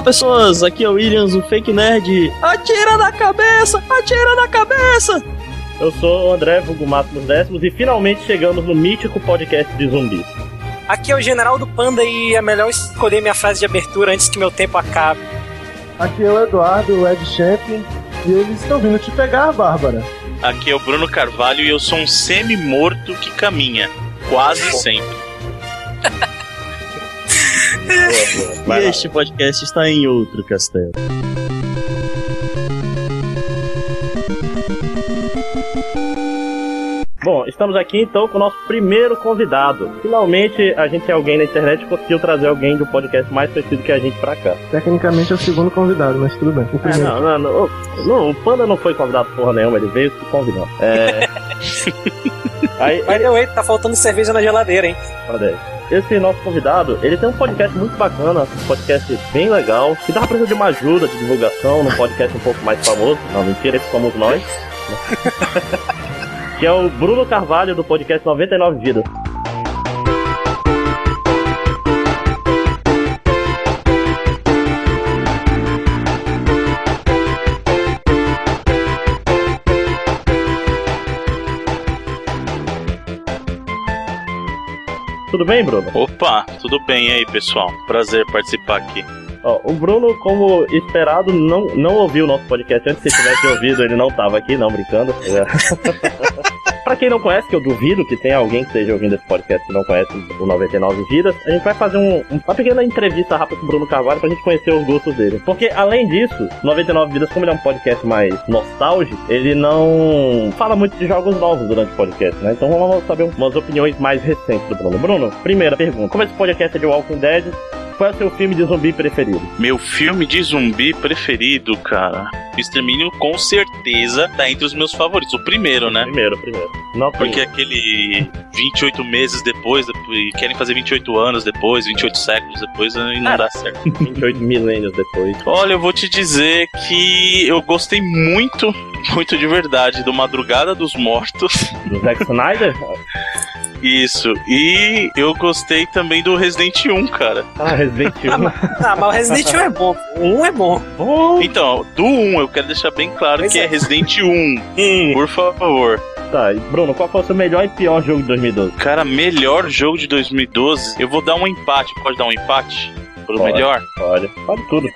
Olá, pessoas, aqui é o Williams, o Fake Nerd. Atira na cabeça, atira na cabeça! Eu sou o André Vulgo Máximos Décimos e finalmente chegamos no mítico podcast de zumbis. Aqui é o General do Panda e é melhor escolher minha frase de abertura antes que meu tempo acabe. Aqui é o Eduardo, o Ed Champion, e eles estão vindo te pegar, Bárbara. Aqui é o Bruno Carvalho e eu sou um semi-morto que caminha. Quase sempre. e este podcast está em outro castelo. Bom, estamos aqui então com o nosso primeiro convidado. Finalmente a gente é alguém na internet conseguiu trazer alguém do podcast mais conhecido que a gente pra cá. Tecnicamente é o segundo convidado, mas tudo bem. O é, não, não, não, não, o Panda não foi convidado porra nenhuma, ele veio se convidou. É. aí, Mas ele... tá faltando cerveja na geladeira, hein? Olha esse nosso convidado, ele tem um podcast muito bacana, um podcast bem legal, que dá pra de uma ajuda de divulgação num podcast um pouco mais famoso. Não, mentira, esse somos nós. que é o Bruno Carvalho do podcast 99 Vidas. Tudo bem, Bruno? Opa, tudo bem e aí, pessoal? Prazer participar aqui. Ó, o Bruno, como esperado, não, não ouviu o nosso podcast antes. Se tivesse ouvido, ele não estava aqui, não brincando. Pra quem não conhece, que eu duvido que tenha alguém que esteja ouvindo esse podcast que não conhece o 99 Vidas, a gente vai fazer um, uma pequena entrevista rápida com o Bruno Carvalho pra gente conhecer os gostos dele. Porque, além disso, 99 Vidas, como ele é um podcast mais nostálgico, ele não fala muito de jogos novos durante o podcast, né? Então vamos saber umas opiniões mais recentes do Bruno. Bruno, primeira pergunta. Como esse podcast é de Walking Dead, qual é o seu filme de zumbi preferido? Meu filme de zumbi preferido, cara. Extermínio com certeza tá entre os meus favoritos. O primeiro, né? Primeiro, primeiro. Não Porque aquele 28 meses depois, querem fazer 28 anos depois, 28 séculos depois, e não ah, dá certo. 28 milênios depois. Olha, eu vou te dizer que eu gostei muito, muito de verdade do Madrugada dos Mortos. Do Zack Snyder? Isso. E eu gostei também do Resident 1, cara. Ah, Resident 1. ah, mas o Resident 1 é bom. O 1 é bom. Então, do 1, eu quero deixar bem claro pois que é. é Resident 1. Hum. Por favor. Tá, e Bruno, qual foi o seu melhor e pior jogo de 2012? Cara, melhor jogo de 2012, eu vou dar um empate. Pode dar um empate? Por pode, melhor? Pode, pode tudo.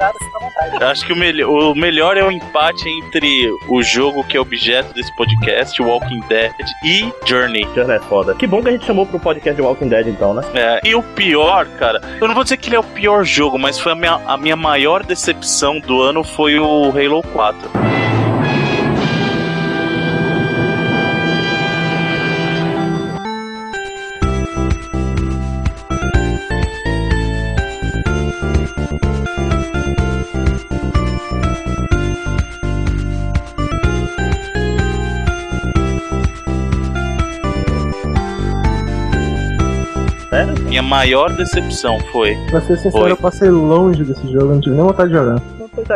Acho que o, me o melhor é o empate entre o jogo que é objeto desse podcast, Walking Dead, e Journey. Journey é foda. Que bom que a gente chamou pro podcast de Walking Dead, então, né? É, e o pior, cara, eu não vou dizer que ele é o pior jogo, mas foi a minha, a minha maior decepção do ano foi o Halo 4. Minha maior decepção foi. Pra ser sincero, foi. eu passei longe desse jogo, não tive nem vontade de jogar.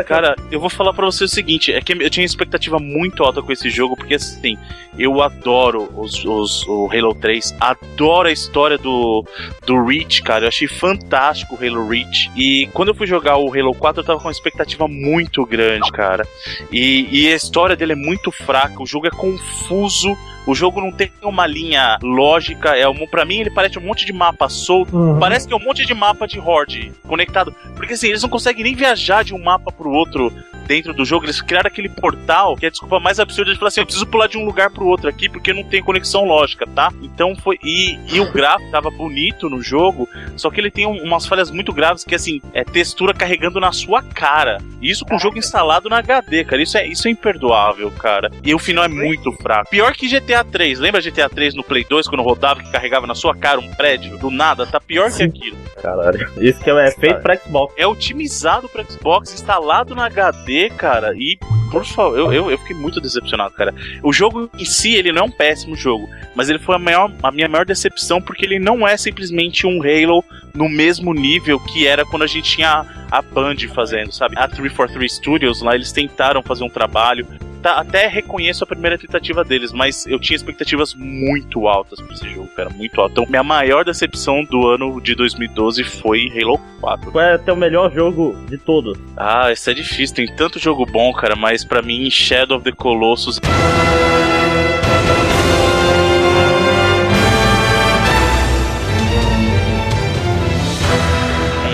Cara, eu vou falar pra você o seguinte: é que eu tinha expectativa muito alta com esse jogo, porque assim, eu adoro os, os, o Halo 3, adoro a história do, do Reach, cara. Eu achei fantástico o Halo Reach. E quando eu fui jogar o Halo 4, eu tava com uma expectativa muito grande, cara. E, e a história dele é muito fraca, o jogo é confuso o jogo não tem uma linha lógica. É um, para mim, ele parece um monte de mapa solto. Uhum. Parece que é um monte de mapa de Horde conectado. Porque assim, eles não conseguem nem viajar de um mapa pro outro dentro do jogo, eles criaram aquele portal que é a desculpa mais absurda de falar assim: eu preciso pular de um lugar pro outro aqui porque não tem conexão lógica, tá? Então foi. E, e o gráfico tava bonito no jogo, só que ele tem um, umas falhas muito graves que, assim, é textura carregando na sua cara. Isso com o jogo instalado na HD, cara. Isso é, isso é imperdoável, cara. E o final é muito fraco. Pior que GTA 3. Lembra GTA 3 no Play 2 quando rodava que carregava na sua cara um prédio? Do nada, tá pior que aquilo. Caralho. Isso que é feito pra Xbox. É otimizado pra Xbox, instalado na HD cara, e por favor, eu, eu, eu, fiquei muito decepcionado, cara. O jogo em si, ele não é um péssimo jogo, mas ele foi a, maior, a minha maior decepção porque ele não é simplesmente um Halo no mesmo nível que era quando a gente tinha a, Band fazendo, sabe? A 343 Studios lá, eles tentaram fazer um trabalho tá- até reconheço a primeira tentativa deles, mas eu tinha expectativas muito altas pra esse jogo, cara, muito alto. Então, minha maior decepção do ano de 2012 foi Halo 4. Qual é teu melhor jogo de todos? Ah, isso é difícil, tem tanto jogo bom, cara, mas pra mim Shadow of the Colossus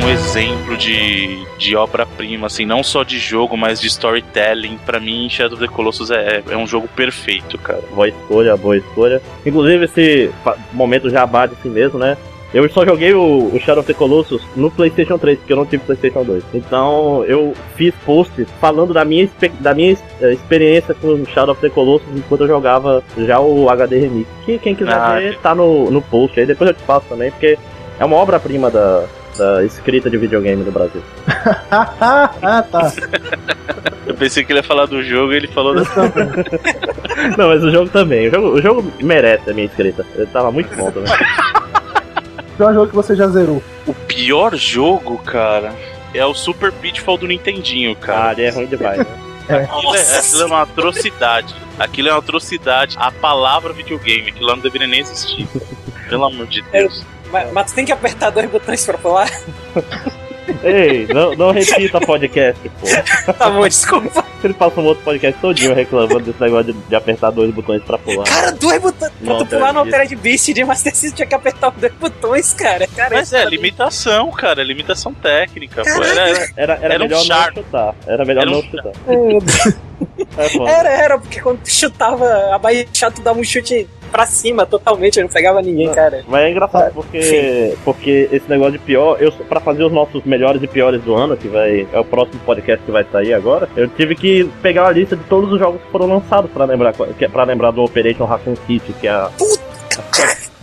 um exemplo de, de obra-prima, assim, não só de jogo, mas de storytelling. Pra mim, Shadow of the Colossus é, é um jogo perfeito, cara. Boa escolha, boa escolha. Inclusive, esse momento jabá de si mesmo, né? Eu só joguei o, o Shadow of the Colossus no PlayStation 3, porque eu não tive PlayStation 2. Então, eu fiz posts falando da minha, da minha eh, experiência com o Shadow of the Colossus enquanto eu jogava já o HD Remix. Que quem quiser Ah, ver, tá no, no post aí. Depois eu te passo também, porque é uma obra-prima da, da escrita de videogame do Brasil. ah, tá. Eu pensei que ele ia falar do jogo e ele falou da. Não, mas o jogo também. O jogo, o jogo merece a minha escrita. Ele tava muito bom também. Pior jogo que você já zerou. O pior jogo, cara, é o Super Pitfall do Nintendinho, Ah, cara. ele é ruim demais, né? Aquilo é, aquilo é uma atrocidade. Aquilo é uma atrocidade. A palavra videogame, aquilo lá não deveria nem existir. Pelo amor de Deus. Mas, mas tu tem que apertar dois botões pra pular? Ei, não, não repita podcast, pô. Tá bom, desculpa. Ele passa um outro podcast todinho reclamando desse negócio de, de apertar dois botões pra pular. Cara, dois botões. Pra tu pular no Altered Beast de Master System tinha que apertar os dois botões, cara. cara Mas é, limitação, cara, limitação técnica. Pô. Era, era- Era, era, Era um melhor não chutar. Era melhor Era um não chutar. É. Era, era, porque quando tu chutava a baixar, tu dava um chute pra cima totalmente, eu não pegava ninguém, cara. Mas é engraçado porque, porque esse negócio de pior, eu pra fazer os nossos melhores e piores do ano, que vai é o próximo podcast que vai sair agora, eu tive que pegar a lista de todos os jogos que foram lançados pra lembrar é para lembrar do Operation Raccoon City, que é a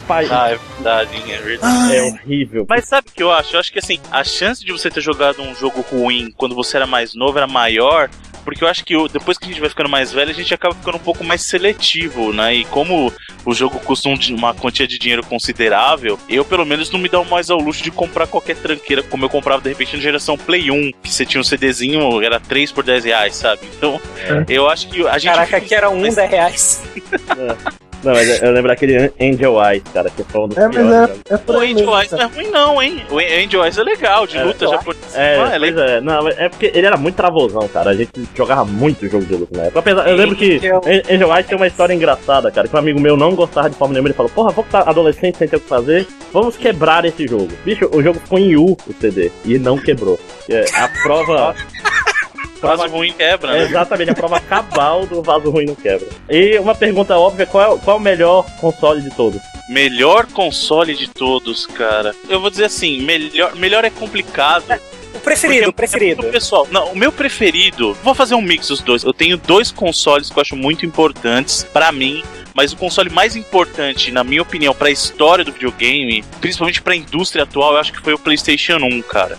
Pai, Ah, é verdade, é verdade. é horrível. Mas sabe o que eu acho? Eu acho que assim, a chance de você ter jogado um jogo ruim quando você era mais novo era maior. Porque eu acho que depois que a gente vai ficando mais velho, a gente acaba ficando um pouco mais seletivo, né? E como o jogo custa um uma quantia de dinheiro considerável, eu pelo menos não me dou mais ao luxo de comprar qualquer tranqueira, como eu comprava de repente na geração Play 1, que você tinha um CDzinho, era 3 por 10 reais, sabe? Então, eu acho que a gente. Caraca, aqui era um, Mas- 10 reais. Não, mas eu lembro aquele Angel Eyes, cara, que foi um dos É, mas piores é, jogos. é O Angel Eyes não é ruim, não, hein? O Angel Eyes é legal, de É, luta japonesa. É, Ah, é pois legal. é, não, é porque ele era muito travosão, cara. A gente jogava muito jogo de luta na época. Apesar, eu lembro que Angel Eyes tem uma história engraçada, cara. Que um amigo meu não gostava de forma nenhuma. Ele falou: Porra, vou estar adolescente sem ter o que fazer. Vamos quebrar esse jogo. Bicho, o jogo ficou em U, o CD. E não quebrou. É, a prova. Vaso ruim quebra, É né? exatamente a prova cabal do vaso ruim não quebra. E uma pergunta óbvia: qual é, qual é o melhor console de todos? Melhor console de todos, cara. Eu vou dizer assim, melhor, melhor é complicado. O preferido, o preferido. porque, Pessoal, não, o meu preferido, vou fazer um mix dos dois. Eu tenho dois consoles que eu acho muito importantes pra mim, mas o console mais importante, na minha opinião, pra história do videogame, principalmente pra indústria atual, eu acho que foi o PlayStation 1, cara.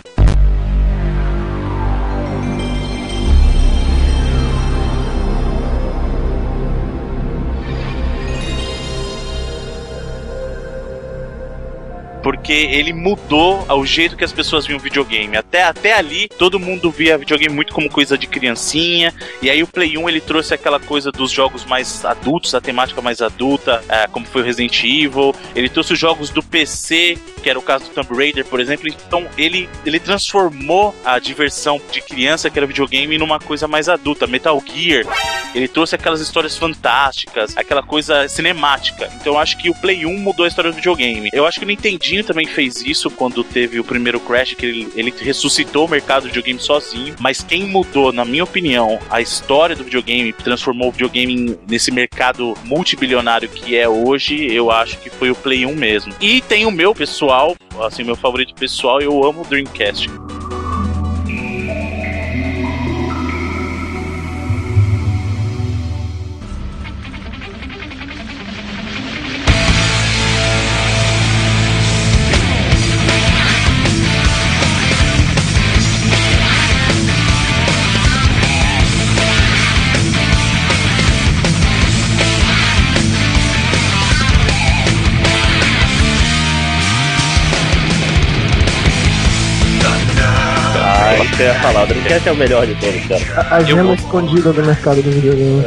Porque ele mudou o jeito que as pessoas viam videogame. Até, até ali, todo mundo via videogame muito como coisa de criancinha, e aí o Play 1 ele trouxe aquela coisa dos jogos mais adultos, a temática mais adulta, é, como foi o Resident Evil. Ele trouxe os jogos do PC, que era o caso do Tomb Raider, por exemplo. Então ele, ele transformou a diversão de criança, que era videogame, numa coisa mais adulta. Metal Gear, ele trouxe aquelas histórias fantásticas, aquela coisa cinemática. Então eu acho que o Play 1 mudou a história do videogame. Eu acho que o Nintendinho também fez isso quando teve o primeiro Crash, que ele, ele ressuscitou o mercado do videogame sozinho. Mas quem mudou, na minha opinião, a história do videogame, transformou o videogame nesse mercado multibilionário que é hoje, eu acho que foi o Play 1 mesmo. E tem o meu pessoal, assim, meu favorito pessoal, eu amo o Dreamcast. Que eu ia falar. O Dreamcast é o melhor de todos, cara. A, a Eu gema escondida do mercado do videogame.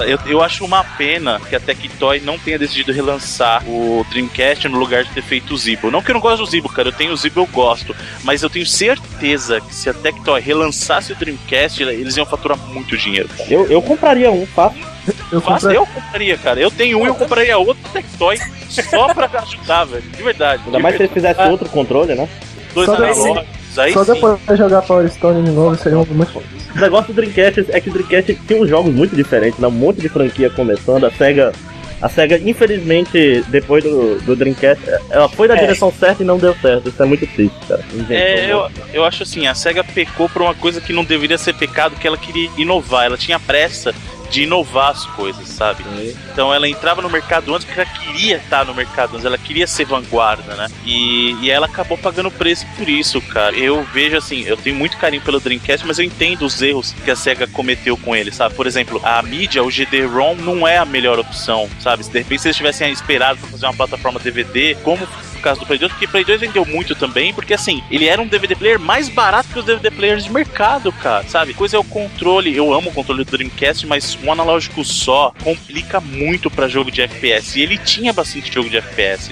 Eu, eu acho uma pena que a Tectoy não tenha decidido relançar o Dreamcast no lugar de ter feito o Zibo. Não que eu não gosto do Zibo, cara. Eu tenho o Zibo, eu gosto. Mas eu tenho certeza que se a Tectoy relançasse o Dreamcast, eles iam faturar muito dinheiro, cara. Eu, eu compraria um, fácil. Eu comprei, eu compraria, cara. Eu tenho um e eu compraria outro Tectoy só pra ajudar, velho. De verdade. Ainda mais se eles fizessem outro controle, né? dois analógicos. Aí só sim. depois de jogar Power Stone de novo, seria um muito O negócio do Dreamcast é que o Dreamcast tinha uns jogos muito diferentes, né? Um monte de franquia começando. A SEGA, a SEGA infelizmente, depois do, do Dreamcast, ela foi na É. direção certa e não deu certo. Isso é muito triste, cara. É, um eu, eu acho assim, a SEGA pecou por uma coisa que não deveria ser pecado, que ela queria inovar, ela tinha pressa de inovar as coisas, sabe? Então ela entrava no mercado antes porque ela queria estar no mercado antes, ela queria ser vanguarda, né? E, e ela acabou pagando preço por isso, cara. Eu vejo assim, eu tenho muito carinho pelo Dreamcast, mas eu entendo os erros que a SEGA cometeu com ele, sabe? Por exemplo, a mídia, o GD-ROM não é a melhor opção, sabe? Se de repente se eles tivessem esperado pra fazer uma plataforma DVD, como caso do Play 2, porque Play 2 vendeu muito também, porque assim, ele era um DVD player mais barato que os DVD players de mercado, cara, sabe? Coisa é o controle, eu amo o controle do Dreamcast, mas um analógico só complica muito pra jogo de FPS, e ele tinha bastante jogo de FPS.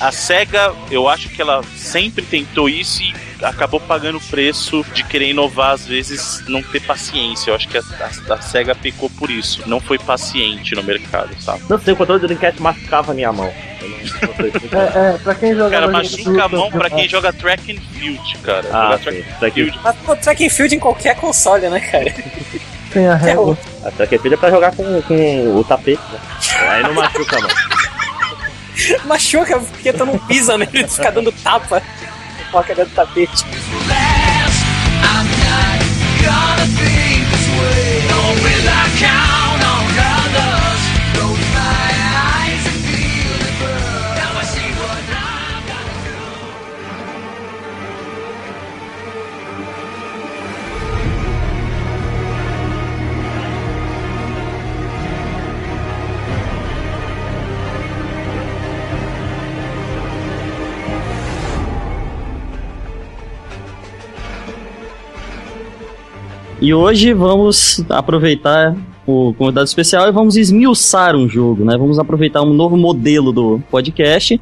A SEGA, eu acho que ela sempre tentou isso e acabou pagando o preço de querer inovar, às vezes não ter paciência. Eu acho que a, a, a SEGA pecou por isso, não foi paciente no mercado, sabe? Não sei, o controle do Dreamcast machucava a minha mão. Eu não, não sei explicar. É, é, pra quem joga. Cara, machuca a mão pra quem joga track and field, cara. Ah, track aqui, field. Mas pô, track and field em qualquer console, né, cara? Tem a régua. a track and field é pra jogar com, com o tapete, né? Aí não machuca a mão. Machuca porque tu não pisa nele e fica dando tapa. Foca dentro do tapete. E hoje vamos aproveitar o convidado especial e vamos esmiuçar um jogo, né? Vamos aproveitar um novo modelo do podcast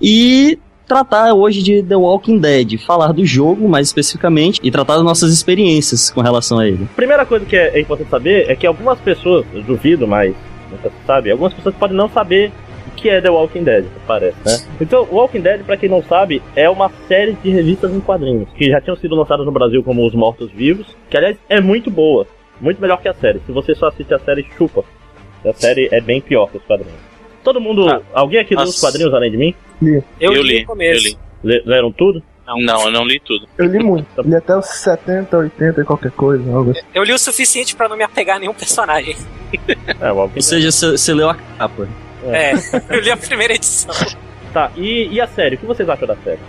e tratar hoje de The Walking Dead, falar do jogo mais especificamente e tratar das nossas experiências com relação a ele. Primeira coisa que é, é importante saber é que algumas pessoas, duvido, mas nunca se sabe, algumas pessoas podem não saber que é The Walking Dead, parece, né? Então, Walking Dead, pra quem não sabe, é uma série de revistas em quadrinhos que já tinham sido lançadas no Brasil como Os Mortos Vivos, que aliás é muito boa, muito melhor que a série. Se você só assiste a série, chupa. A série é bem pior que os quadrinhos. Todo mundo, Ah, alguém aqui lê os as- quadrinhos além de mim? Eu, Eu li, li, no começo. eu li. Lê- Leram tudo? Não, eu não li tudo. Eu li muito. Li até os 70, 80 e qualquer coisa. Algo assim. Eu li o suficiente pra não me apegar a nenhum personagem. É, Walking Ou seja, você leu a capa. É, eu li a primeira edição. Tá, e, e a série? O que vocês acham da série?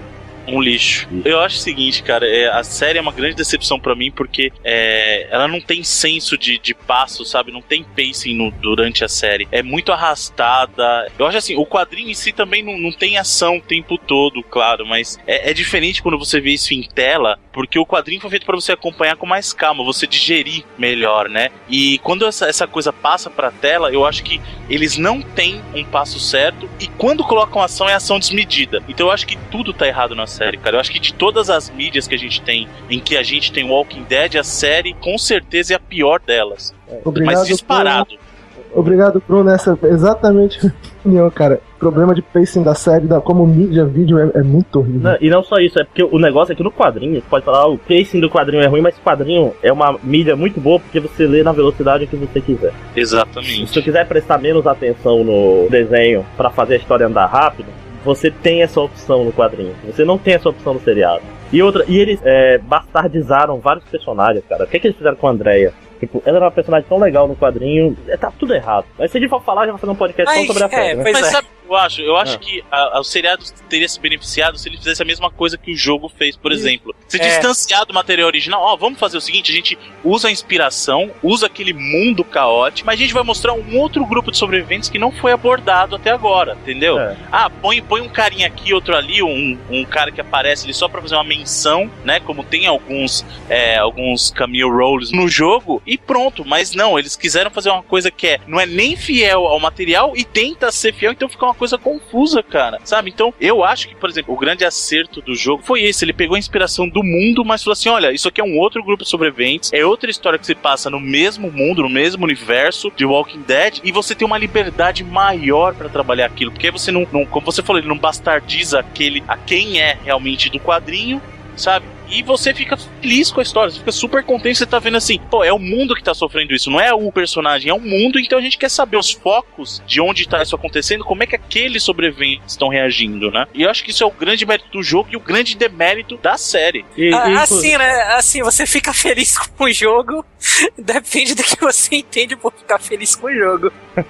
Um lixo. Eu acho o seguinte, cara, é, a série é uma grande decepção pra mim porque é, ela não tem senso de, de passo, sabe? Não tem pacing no- durante a série. É muito arrastada. Eu acho assim, o quadrinho em si também não, não tem ação o tempo todo, claro, mas é, é diferente quando você vê isso em tela, porque o quadrinho foi feito pra você acompanhar com mais calma, você digerir melhor, né? E quando essa, essa coisa passa pra tela, eu acho que eles não têm um passo certo e quando colocam ação é ação desmedida. Então eu acho que tudo tá errado na série, cara. Eu acho que de todas as mídias que a gente tem, em que a gente tem Walking Dead, a série com certeza é a pior delas. Obrigado, Mas disparado. Bruno. Obrigado, Bruno. Essa é exatamente a opinião, cara. O problema de pacing da série, da, como mídia, vídeo, é, é muito horrível. Não, e não só isso, é porque o negócio é que no quadrinho, você pode falar, ah, o pacing do quadrinho é ruim, mas o quadrinho é uma mídia muito boa porque você lê na velocidade que você quiser. Se Exatamente. você quiser prestar menos atenção no desenho pra fazer a história andar rápido, você tem essa opção no quadrinho. Você não tem essa opção no seriado. E outra, e eles é, bastardizaram vários personagens, cara. O que, é que eles fizeram com a Andrea? Tipo, ela era uma personagem tão legal no quadrinho, é, tá tudo errado. Mas se a gente for falar, já vai fazer um podcast só sobre a é, série, né? pois Mas é. sabe, eu acho? Eu acho Ah. que a- a- o seriado teria se beneficiado se ele fizesse a mesma coisa que o jogo fez, por exemplo. Se É. distanciar do material original, ó, vamos fazer o seguinte, a gente usa a inspiração, usa aquele mundo caótico, mas a gente vai mostrar um outro grupo de sobreviventes que não foi abordado até agora, entendeu? É. Ah, põe, põe um carinha aqui, outro ali, um, um cara que aparece ali só pra fazer uma menção, né? Como tem alguns, é, alguns cameo roles no jogo, e pronto. Mas não, eles quiseram fazer uma coisa que é, não é nem fiel ao material e tenta ser fiel, então fica uma coisa confusa, cara. Sabe? Então, eu acho que, por exemplo, o grande acerto do jogo foi esse. Ele pegou a inspiração do mundo, mas falou assim: olha, isso aqui é um outro grupo de sobreviventes, é outra história que se passa no mesmo mundo, no mesmo universo de Walking Dead, e você tem uma liberdade maior pra trabalhar aquilo. Porque você não, não, como você falou, ele não bastardiza aquele a quem é realmente do quadrinho, sabe? E você fica feliz com a história, você fica super contente, você tá vendo assim, pô, é o mundo que tá sofrendo isso, não é o personagem, é o mundo, então a gente quer saber os focos de onde tá isso acontecendo, como é que aqueles sobreviventes estão reagindo, né? E eu acho que isso é o grande mérito do jogo e o grande demérito da série. E, Ah, e, assim, né? Assim, você fica feliz com o jogo. Depende do que você entende por ficar feliz com o jogo.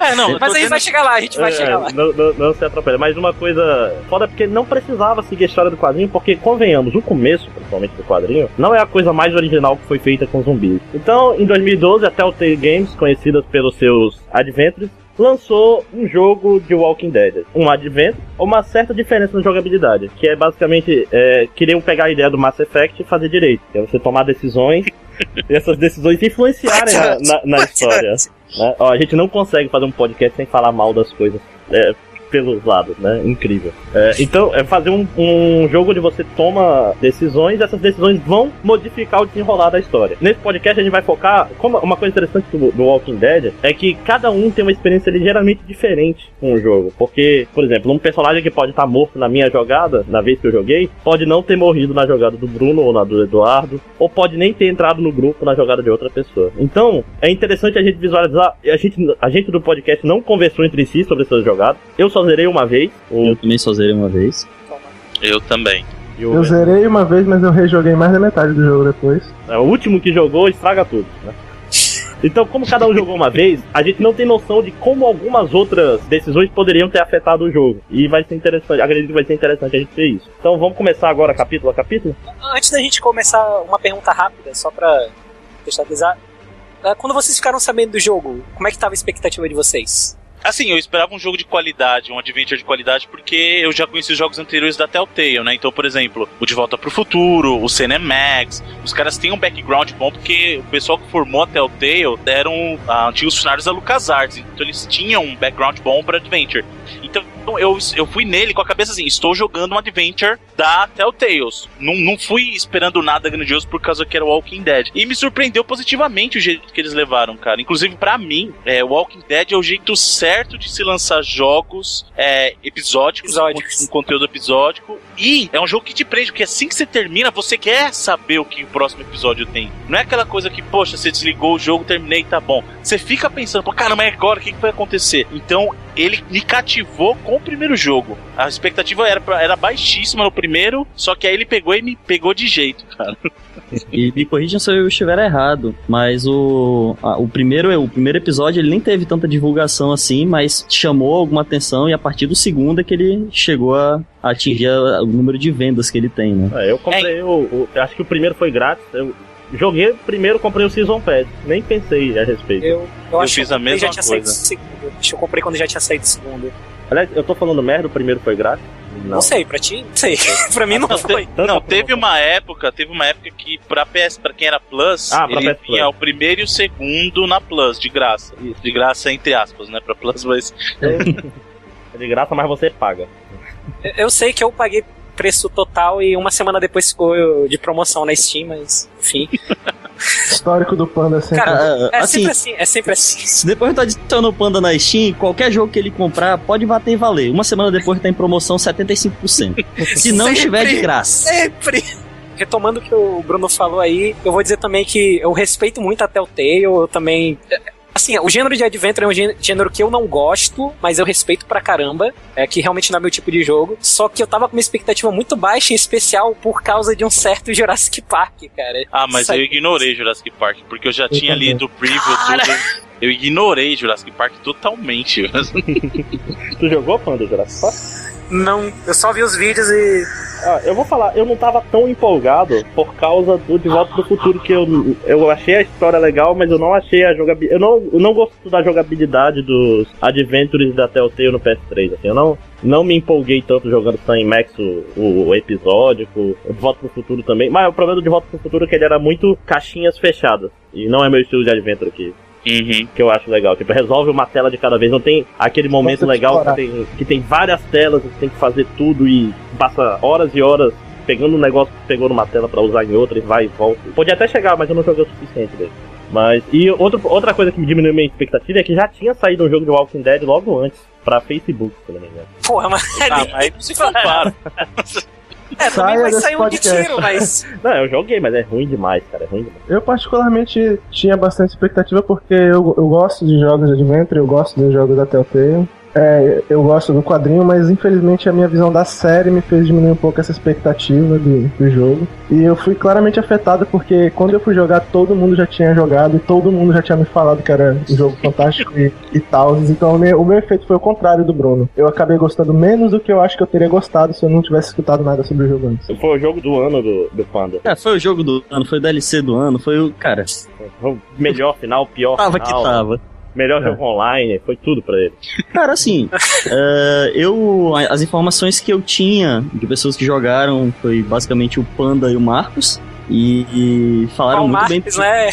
É, não, Mas a gente vai dizendo- chegar lá, a gente vai É, chegar lá. Não, não, não se atrapalha. Mas uma coisa foda é porque não precisava seguir a história do quadrinho, porque, convenhamos, o começo, principalmente do quadrinho, não é a coisa mais original que foi feita com zumbis. Então, em 2012, a Telltale Games, conhecidas pelos seus Adventures, lançou um jogo de Walking Dead. Um Adventure, uma certa diferença na jogabilidade, que é basicamente, é, queriam pegar a ideia do Mass Effect e fazer direito, que é você tomar decisões, e essas decisões influenciarem na, na- na história né? Ó, a gente não consegue fazer um podcast sem falar mal das coisas é, pelos lados, né? Incrível. É, então, é fazer um, um jogo onde você toma decisões essas decisões vão modificar o desenrolar da história. Nesse podcast a gente vai focar. Como uma coisa interessante do, do Walking Dead é que cada um tem uma experiência ligeiramente diferente com o jogo. Porque, por exemplo, um personagem que pode estar morto na minha jogada, na vez que eu joguei, pode não ter morrido na jogada do Bruno ou na do Eduardo, ou pode nem ter entrado no grupo na jogada de outra pessoa. Então, é interessante a gente visualizar. A gente, a gente do podcast não conversou entre si sobre essas jogadas. Eu só zerei uma vez. O, Eu também só zerei uma vez. Eu também. e o- Eu zerei uma vez, mas eu rejoguei mais da metade do jogo depois. É, o último que jogou estraga tudo, né? Então, como cada um jogou uma vez, a gente não tem noção de como algumas outras decisões poderiam ter afetado o jogo. E vai ser interessante, acredito que vai ser interessante a gente ver isso. Então, vamos começar agora capítulo a capítulo? Antes da gente começar, uma pergunta rápida, só pra contextualizar. Ah, Quando vocês ficaram sabendo do jogo, como é que tava a expectativa de vocês? Assim, eu esperava um jogo de qualidade, um adventure de qualidade, porque eu já conheci os jogos anteriores da Telltale, né? Então, por exemplo, o De Volta pro Futuro, o Cinemax, os caras têm um background bom, porque o pessoal que formou a Telltale eram ah, antigos funcionários da LucasArts, então eles tinham um background bom para adventure. Então, eu, eu fui nele com a cabeça assim, estou jogando um adventure da Telltales. Não, não fui esperando nada grandioso por causa que era Walking Dead. E me surpreendeu positivamente o jeito que eles levaram, cara. Inclusive, pra mim, é, Walking Dead é o jeito certo de se lançar jogos é, episódicos. Com, com conteúdo episódico. E é um jogo que te prende, porque assim que você termina, você quer saber o que o próximo episódio tem. Não é aquela coisa que, poxa, você desligou o jogo, terminei, tá bom. Você fica pensando, pô, caramba, é agora, o que, que vai acontecer? Então, ele me cativou com o primeiro jogo. A expectativa era, era baixíssima no primeiro, só que aí ele pegou e me pegou de jeito, cara. E me corrijam se eu estiver errado, mas o, a- o, primeiro, o primeiro episódio ele nem teve tanta divulgação assim, mas chamou alguma atenção e a partir do segundo é que ele chegou a atingir o número de vendas que ele tem, né? É, eu comprei o, o- eu Acho que o primeiro foi grátis. Eu joguei primeiro, comprei o Season Pass. Nem pensei a respeito. Eu, eu, acho fiz a eu mesma já tinha saído coisa. eu comprei quando já tinha saído do segundo. Aliás, eu tô falando merda, o primeiro foi grátis? Não, sei, pra ti? Não sei. pra mim não, Não, foi. te- não, teve uma época, teve uma época que pra PS, pra quem era Plus, Ah, pra ele PS tinha Plus. o primeiro e o segundo na Plus, de graça. De graça entre aspas, né? Pra Plus, mas. É de graça, mas você paga. Eu- Eu sei que eu paguei preço total e uma semana depois ficou de promoção na Steam, mas enfim. Histórico do Panda sempre. Cara, Ah, é assim, sempre assim, é sempre assim. Se depois tá adicionando o Panda na Steam, qualquer jogo que ele comprar pode bater e valer. Uma semana depois tá em promoção 75%. Se não Sempre. estiver de graça. Sempre! Retomando o que o Bruno falou aí, eu vou dizer também que eu respeito muito a Telltale, eu também. Assim, o gênero de Adventure é um gê- gênero que eu não gosto, mas eu respeito pra caramba. É que realmente não é meu tipo de jogo. Só que eu tava com uma expectativa muito baixa, em especial por causa de um certo Jurassic Park, cara. Ah, mas Sabe? eu ignorei Jurassic Park, porque eu já tinha também. lido o preview Cara. tudo. Eu ignorei Jurassic Park totalmente. tu jogou, Panda, Jurassic Park? Não, eu só vi os vídeos e. Ah, eu vou falar, eu não tava tão empolgado por causa do De Volta pro Futuro, que eu, eu achei a história legal, mas eu não achei a jogabilidade. Eu não, eu não gosto da jogabilidade dos Adventures da Telltale no PS3. Assim, eu não, não me empolguei tanto jogando Sam Max o, o, o episódico, o De Volta pro Futuro também. Mas o problema do De Volta pro Futuro é que ele era muito caixinhas fechadas. E não é meu estilo de Adventure aqui. Uhum. Que eu acho legal. Tipo, resolve uma tela de cada vez. Não tem aquele momento legal que tem, que tem várias telas, você tem que fazer tudo e passa horas e horas pegando um negócio que pegou numa tela pra usar em outra e vai e volta. Pode até chegar, mas eu não joguei o suficiente dele. Mas, e outro, outra coisa que me diminuiu minha expectativa é que já tinha saído um jogo de Walking Dead logo antes, pra Facebook, se não me engano. Porra, mas. Ah, mas não se compara. É, também Saia vai sair um de tiro, mas. Não, eu joguei, mas é ruim demais, cara, é ruim demais. Eu particularmente tinha bastante expectativa porque eu, eu gosto de jogos de Adventure, eu gosto dos jogos da Telltale. É, eu gosto do quadrinho, mas infelizmente a minha visão da série me fez diminuir um pouco essa expectativa do, do jogo. E eu fui claramente afetado porque quando eu fui jogar, todo mundo já tinha jogado e todo mundo já tinha me falado que era um jogo fantástico e, e tal. Então o meu, o meu efeito foi o contrário do Bruno. Eu acabei gostando menos do que eu acho que eu teria gostado se eu não tivesse escutado nada sobre o jogo antes. Foi o jogo do ano do, do Panda. É, foi o jogo do ano, foi o DLC do ano, foi o. Cara, Foi o melhor final, pior tava que final. tava. Melhor É. jogo online, foi tudo pra ele. Cara, assim, é, eu. As informações que eu tinha de pessoas que jogaram foi basicamente o Panda e o Marcos. E, e falaram Ah, muito bem. Marques, né?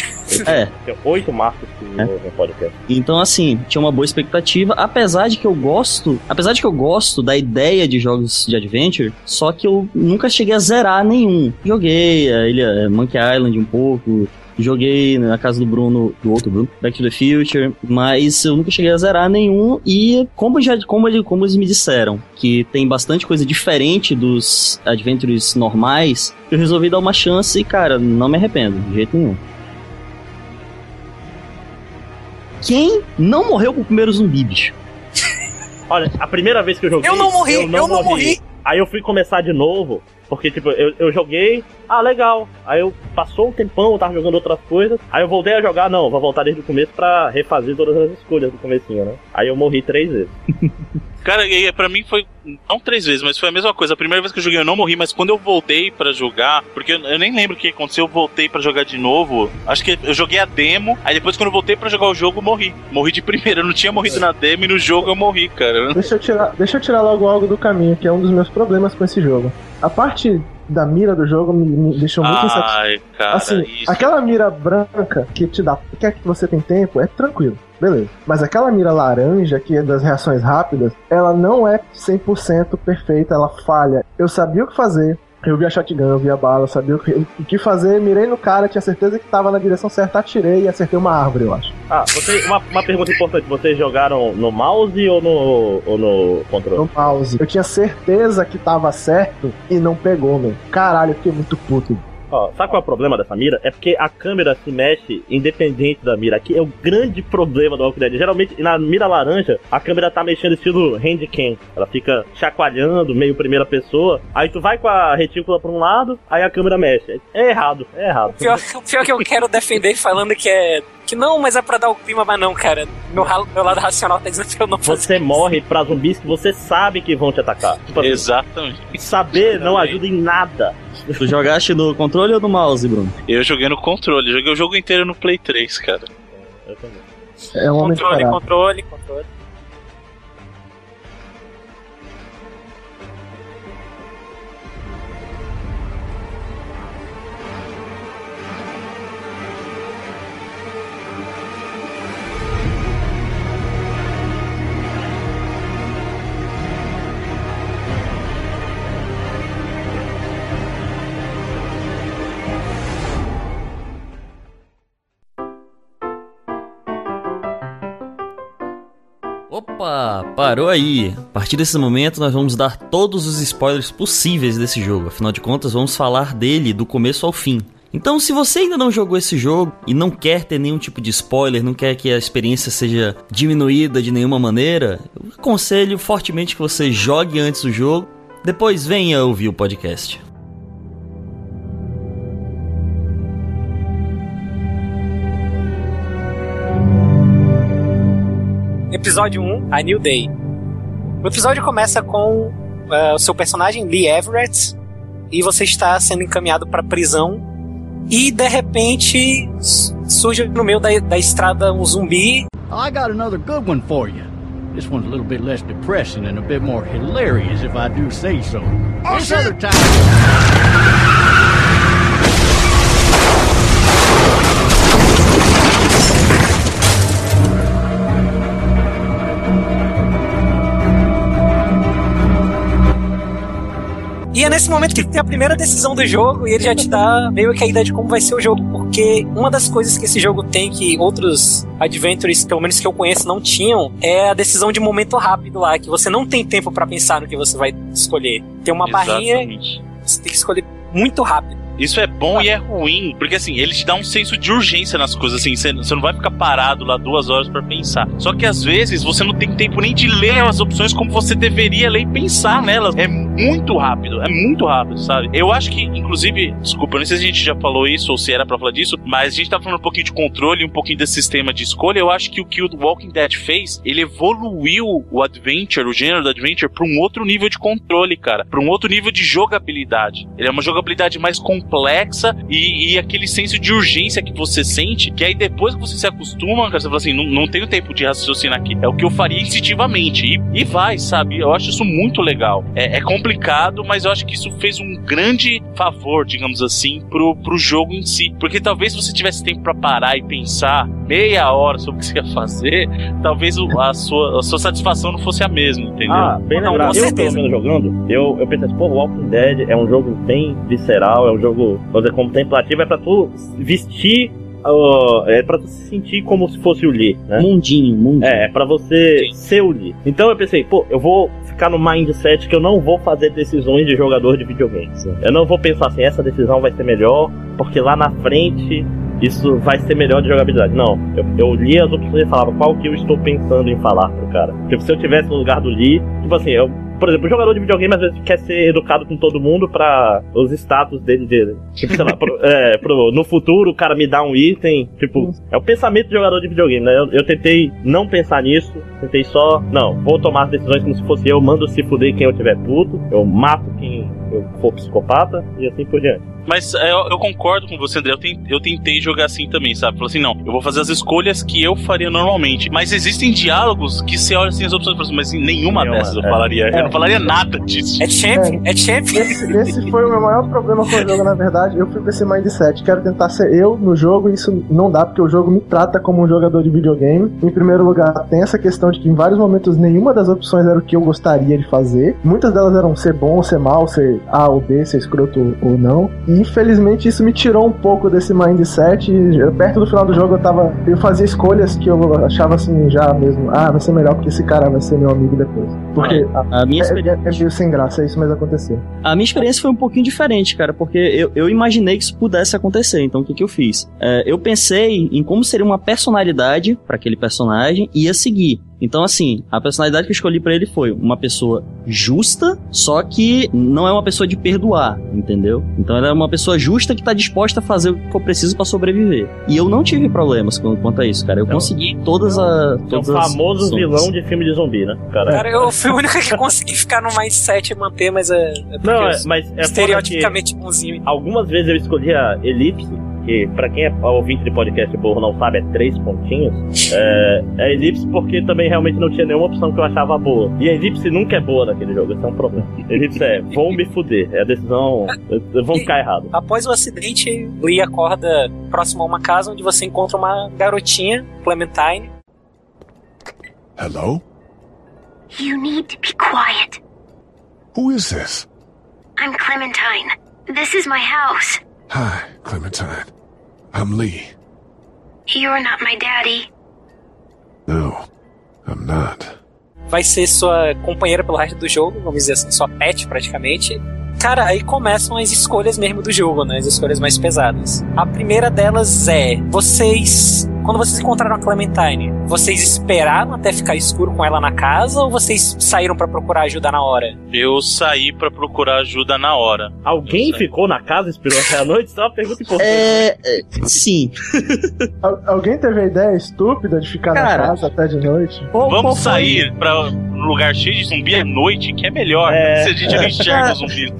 É, Tem oito marcos que É. no, no podcast. Então, assim, tinha uma boa expectativa, apesar de que eu gosto, apesar de que eu gosto da ideia de jogos de adventure, só que eu nunca cheguei a zerar nenhum. Joguei a ilha Monkey Island um pouco, joguei na casa do Bruno, do outro Bruno, Back to the Future, mas eu nunca cheguei a zerar nenhum e como já como, como eles me disseram que tem bastante coisa diferente dos adventures normais, eu resolvi dar uma chance e, cara, não me arrependo, de jeito nenhum. Quem não morreu com o primeiro zumbi, bicho? Olha, a primeira vez que eu joguei. Eu não morri, eu não morri. Aí eu fui começar de novo, porque, tipo, eu, eu joguei, ah, legal. Aí eu passou um tempão, eu tava jogando outras coisas. Aí eu voltei a jogar, não, vou voltar desde o começo pra refazer todas as escolhas do comecinho, né? Aí eu morri três vezes. Cara, pra mim foi. Não três vezes, mas foi a mesma coisa. A primeira vez que eu joguei eu não morri, mas quando eu voltei pra jogar. Porque eu, eu nem lembro o que aconteceu, eu voltei pra jogar de novo. Acho que eu joguei a demo, aí depois quando eu voltei pra jogar o jogo, eu morri. Morri de primeira. Eu não tinha morrido na demo e no jogo eu morri, cara. Deixa eu, tirar, deixa eu tirar logo algo do caminho, que é um dos meus problemas com esse jogo. A parte da mira do jogo me, me deixou muito insatisfeito. Ai, cara, Assim, isso. aquela mira branca que te dá, quer que você tem tempo, é tranquilo, beleza. Mas aquela mira laranja, que é das reações rápidas, ela não é 100% perfeita, ela falha. Eu sabia o que fazer, eu vi a shotgun, eu vi a bala, sabia o que, o que fazer, mirei no cara, tinha certeza que tava na direção certa, atirei e acertei uma árvore, eu acho. Ah, você, uma, uma pergunta importante: vocês jogaram no mouse ou no, ou no controle? No mouse. Eu tinha certeza que tava certo e não pegou, meu. Caralho, eu fiquei muito puto. Ó, sabe qual é o problema dessa mira? É porque a câmera se mexe independente da mira. Aqui é o grande problema do Walking Dead. Geralmente, na mira laranja, a câmera tá mexendo estilo handcam. Ela fica chacoalhando, meio primeira pessoa. Aí tu vai com a retícula pra um lado, aí a câmera mexe. É errado, é errado. O pior, o pior que eu quero defender falando que é. Que não, mas é pra dar o clima, mas não, cara. Meu, meu lado racional tá dizendo pra eu não fazer. Você morre pra zumbis que você sabe que vão te atacar. Tipo assim, Exatamente. saber não ajuda em nada. Tu jogaste no controle ou no mouse, Bruno? Eu joguei no controle, joguei o jogo inteiro no Play 3, cara. Eu também. É um Controle, caráter. controle, controle. Opa, parou aí. A partir desse momento nós vamos dar todos os spoilers possíveis desse jogo. Afinal de contas, vamos falar dele do começo ao fim. Então, se você ainda não jogou esse jogo e não quer ter nenhum tipo de spoiler, não quer que a experiência seja diminuída de nenhuma maneira, eu aconselho fortemente que você jogue antes o jogo, depois venha ouvir o podcast. Episódio 1, A New Day. O episódio começa com uh, o seu personagem, Lee Everett, e você está sendo encaminhado para prisão. E de repente surge no meio da, da estrada um zumbi. I got another good one for you. This one's a little bit less depressing and a bit more hilarious, if I do say so. Oh, this other time. E é nesse momento que ele tem a primeira decisão do jogo e ele já te dá meio que a ideia de como vai ser o jogo. Porque uma das coisas que esse jogo tem que outros adventures, pelo menos que eu conheço, não tinham, é a decisão de momento rápido lá, que você não tem tempo para pensar no que você vai escolher. Tem uma Exatamente. barrinha, você tem que escolher muito rápido. Isso é bom e é ruim, porque assim, ele te dá um senso de urgência nas coisas, assim, você, não vai ficar parado lá duas horas para pensar. Só que às vezes você não tem tempo nem de ler as opções como você deveria ler e pensar nelas. É muito rápido, é muito rápido, sabe? Eu acho que, inclusive, desculpa, não sei se a gente já falou isso ou se era pra falar disso, mas a gente tá falando um pouquinho de controle, um pouquinho desse sistema de escolha. Eu acho que o que o Walking Dead fez, ele evoluiu o adventure, o gênero do adventure, pra um outro nível de controle, cara, pra um outro nível de jogabilidade. Ele é uma jogabilidade mais complexa e, e aquele senso de urgência que você sente, que aí depois que você se acostuma, cara, você fala assim, não, não tenho tempo de raciocinar aqui. É o que eu faria instintivamente. E, e vai, sabe? Eu acho isso muito legal. É, é complicado, mas eu acho que isso fez um grande favor, digamos assim, pro, pro jogo em si. Porque talvez se você tivesse tempo para parar e pensar meia hora sobre o que você ia fazer, talvez o, a, sua, a sua satisfação não fosse a mesma, entendeu? Ah, bem Não, lembrado. com Eu, pelo menos, jogando, eu, eu pensei assim, pô, Walking Dead é um jogo bem visceral, é um jogo, vamos dizer, contemplativo, é pra tu vestir, uh, é pra tu se sentir como se fosse o Lee, né? Mundinho, mundinho. É, é pra você ser o Lee. Então eu pensei, pô, eu vou ficar no mindset que eu não vou fazer decisões de jogador de videogame. Eu não vou pensar assim, essa decisão vai ser melhor, porque lá na frente isso vai ser melhor de jogabilidade. Não, eu, eu li as opções e falava qual que eu estou pensando em falar pro cara. Tipo, se eu tivesse no lugar do Lee, tipo assim, eu, por exemplo, o jogador de videogame às vezes quer ser educado com todo mundo pra os status dele, dele. Tipo, sei lá, pro- é, pro- no futuro o cara me dá um item, tipo, é o pensamento do jogador de videogame, né? Eu, eu tentei não pensar nisso, tentei só, não, vou tomar as decisões como se fosse eu, mando se fuder quem eu tiver puto, eu mato quem for psicopata e assim por diante. Mas é, eu, eu concordo com você, André. Eu, eu tentei jogar assim também, sabe? Falei assim, não, eu vou fazer as escolhas que eu faria normalmente. Mas existem diálogos que você olha assim as opções e fala assim, mas em nenhuma, Nenhuma, dessas eu é. falaria. Eu não falaria nada disso. É champ, é, champ. Esse, esse foi o meu maior problema com o jogo, na verdade. Eu fui com esse mindset. Quero tentar ser eu no jogo, e isso não dá, porque o jogo me trata como um jogador de videogame. Em primeiro lugar, tem essa questão de que em vários momentos nenhuma das opções era o que eu gostaria de fazer. Muitas delas eram ser bom, ser mal, ser A ou B, ser escroto ou não. E infelizmente isso me tirou um pouco desse mindset. E, perto do final do jogo eu tava. Eu fazia escolhas que eu achava assim, já mesmo. Ah, vai ser melhor porque esse cara vai ser meu amigo depois. Porque a- A minha, é, experi- é, é meio sem graça isso, mas aconteceu. a minha experiência foi um pouquinho diferente, cara, porque eu, eu imaginei que isso pudesse acontecer. Então, o que, que eu fiz? É, eu pensei em como seria uma personalidade para aquele personagem e ia seguir. Então, assim, a personalidade que eu escolhi pra ele foi uma pessoa justa, só que não é uma pessoa de perdoar, entendeu? Então, ela é uma pessoa justa que tá disposta a fazer o que for preciso pra sobreviver. E eu não tive problemas com- quanto a isso, cara. Eu Não. consegui todas, a, É um todas as famoso opções. vilão de filme de zumbi, né? Cara, Cara, eu fui o único que consegui ficar no mindset e manter, mas é, é porque não, é, mas é estereotipicamente bonzinho. algumas vezes eu escolhi a elipse, que pra quem é ouvinte de podcast burro não sabe, é três pontinhos. É, é elipse porque também realmente não tinha nenhuma opção que eu achava boa. E a elipse nunca é boa naquele jogo, esse é um problema. Elipse é, vão me fuder, é a decisão, vão ficar errado. Após o acidente, Lee acorda próximo a uma casa onde você encontra uma garotinha, Clementine. Hello? You need to be quiet. Who is this? I'm Clementine. This is my house. Hi, Clementine. I'm Lee. You're not my daddy. No, I'm not. Vai ser sua companheira pelo resto do jogo, vamos dizer assim, sua pet praticamente. Cara, aí começam as escolhas mesmo do jogo, né? As escolhas mais pesadas. A primeira delas é: vocês quando vocês encontraram a Clementine, vocês esperaram até ficar escuro com ela na casa ou vocês saíram pra procurar ajuda na hora? Eu saí pra procurar ajuda na hora. Alguém ficou na casa e esperou até a noite? Isso é uma pergunta importante. É. é, Sim. Al- alguém teve a ideia estúpida de ficar Cara. na casa até de noite? Qual Vamos sair pra um lugar cheio de zumbi à noite, que é melhor. É. Se a gente não enxerga o zumbi.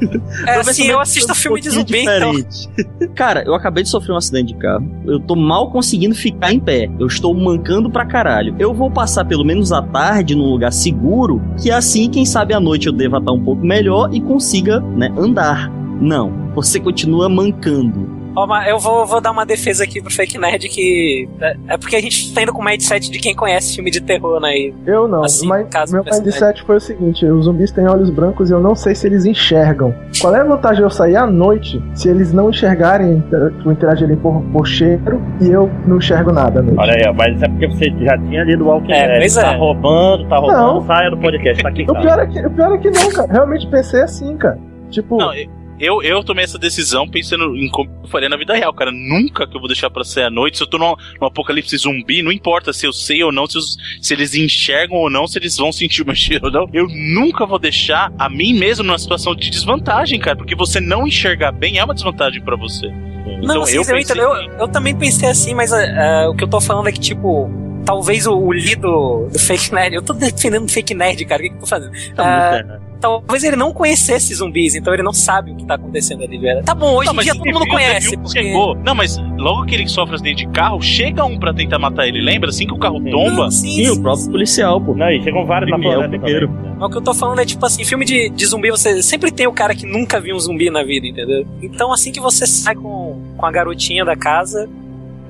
É, assim, eu assisto um filme de zumbi, então. diferente. Cara, eu acabei de sofrer um acidente de carro. Eu tô mal conseguindo ficar em pé. Eu estou mancando pra caralho. Eu vou passar pelo menos a tarde num lugar seguro, que assim, quem sabe à noite eu deva estar um pouco melhor e consiga, né, andar. Não, você continua mancando. Ó, mas eu vou, vou dar uma defesa aqui pro Fake Nerd que. É, é porque a gente tá indo com o mindset de quem conhece filme de terror, né? Eu não. Assim, mas caso meu mindset foi o seguinte: os zumbis têm olhos brancos e eu não sei se eles enxergam. Qual é a vantagem de eu sair à noite se eles não enxergarem, tipo, interagirem por, por cheiro e eu não enxergo nada à noite? Olha aí, mas isso é porque você já tinha lido o Walking É, Dead. Tá é. roubando, tá roubando, Não. saia do podcast, tá aqui O casa. pior, é que, o pior é que não, cara. Realmente pensei assim, cara. Tipo, Não, eu, eu tomei essa decisão pensando em como eu faria na vida real, cara. Nunca que eu vou deixar pra sair à noite. Se eu tô num, num apocalipse zumbi, não importa se eu sei ou não, se, os- se eles enxergam ou não, se eles vão sentir o meu cheiro ou não. Eu nunca vou deixar a mim mesmo numa situação de desvantagem, cara. Porque você não enxergar bem é uma desvantagem pra você. Não, Então, vocês, eu eu, pensei eu, eu também pensei assim, mas ah, o que eu tô falando é que, tipo, talvez o, o Lee do, do Fake Nerd. Eu tô defendendo o Fake Nerd, cara. O que, que eu tô fazendo? Tá Ah, né? Talvez ele não conhecesse zumbis, então ele não sabe o que tá acontecendo ali, velho. Tá bom, hoje Não, em mas dia todo mundo viu, conhece. Porque... chegou. Não, mas logo que ele sofre acidente de carro, chega um pra tentar matar ele, lembra? Assim que o carro tomba. Não, sim, Sim, sim, o próprio policial, pô. Não, e chegam vários na Primeiro, floresta primeiro. também. Mas o que eu tô falando é tipo assim, filme de, de zumbi, você sempre tem o cara que nunca viu um zumbi na vida, entendeu? Então assim que você sai com, com a garotinha da casa,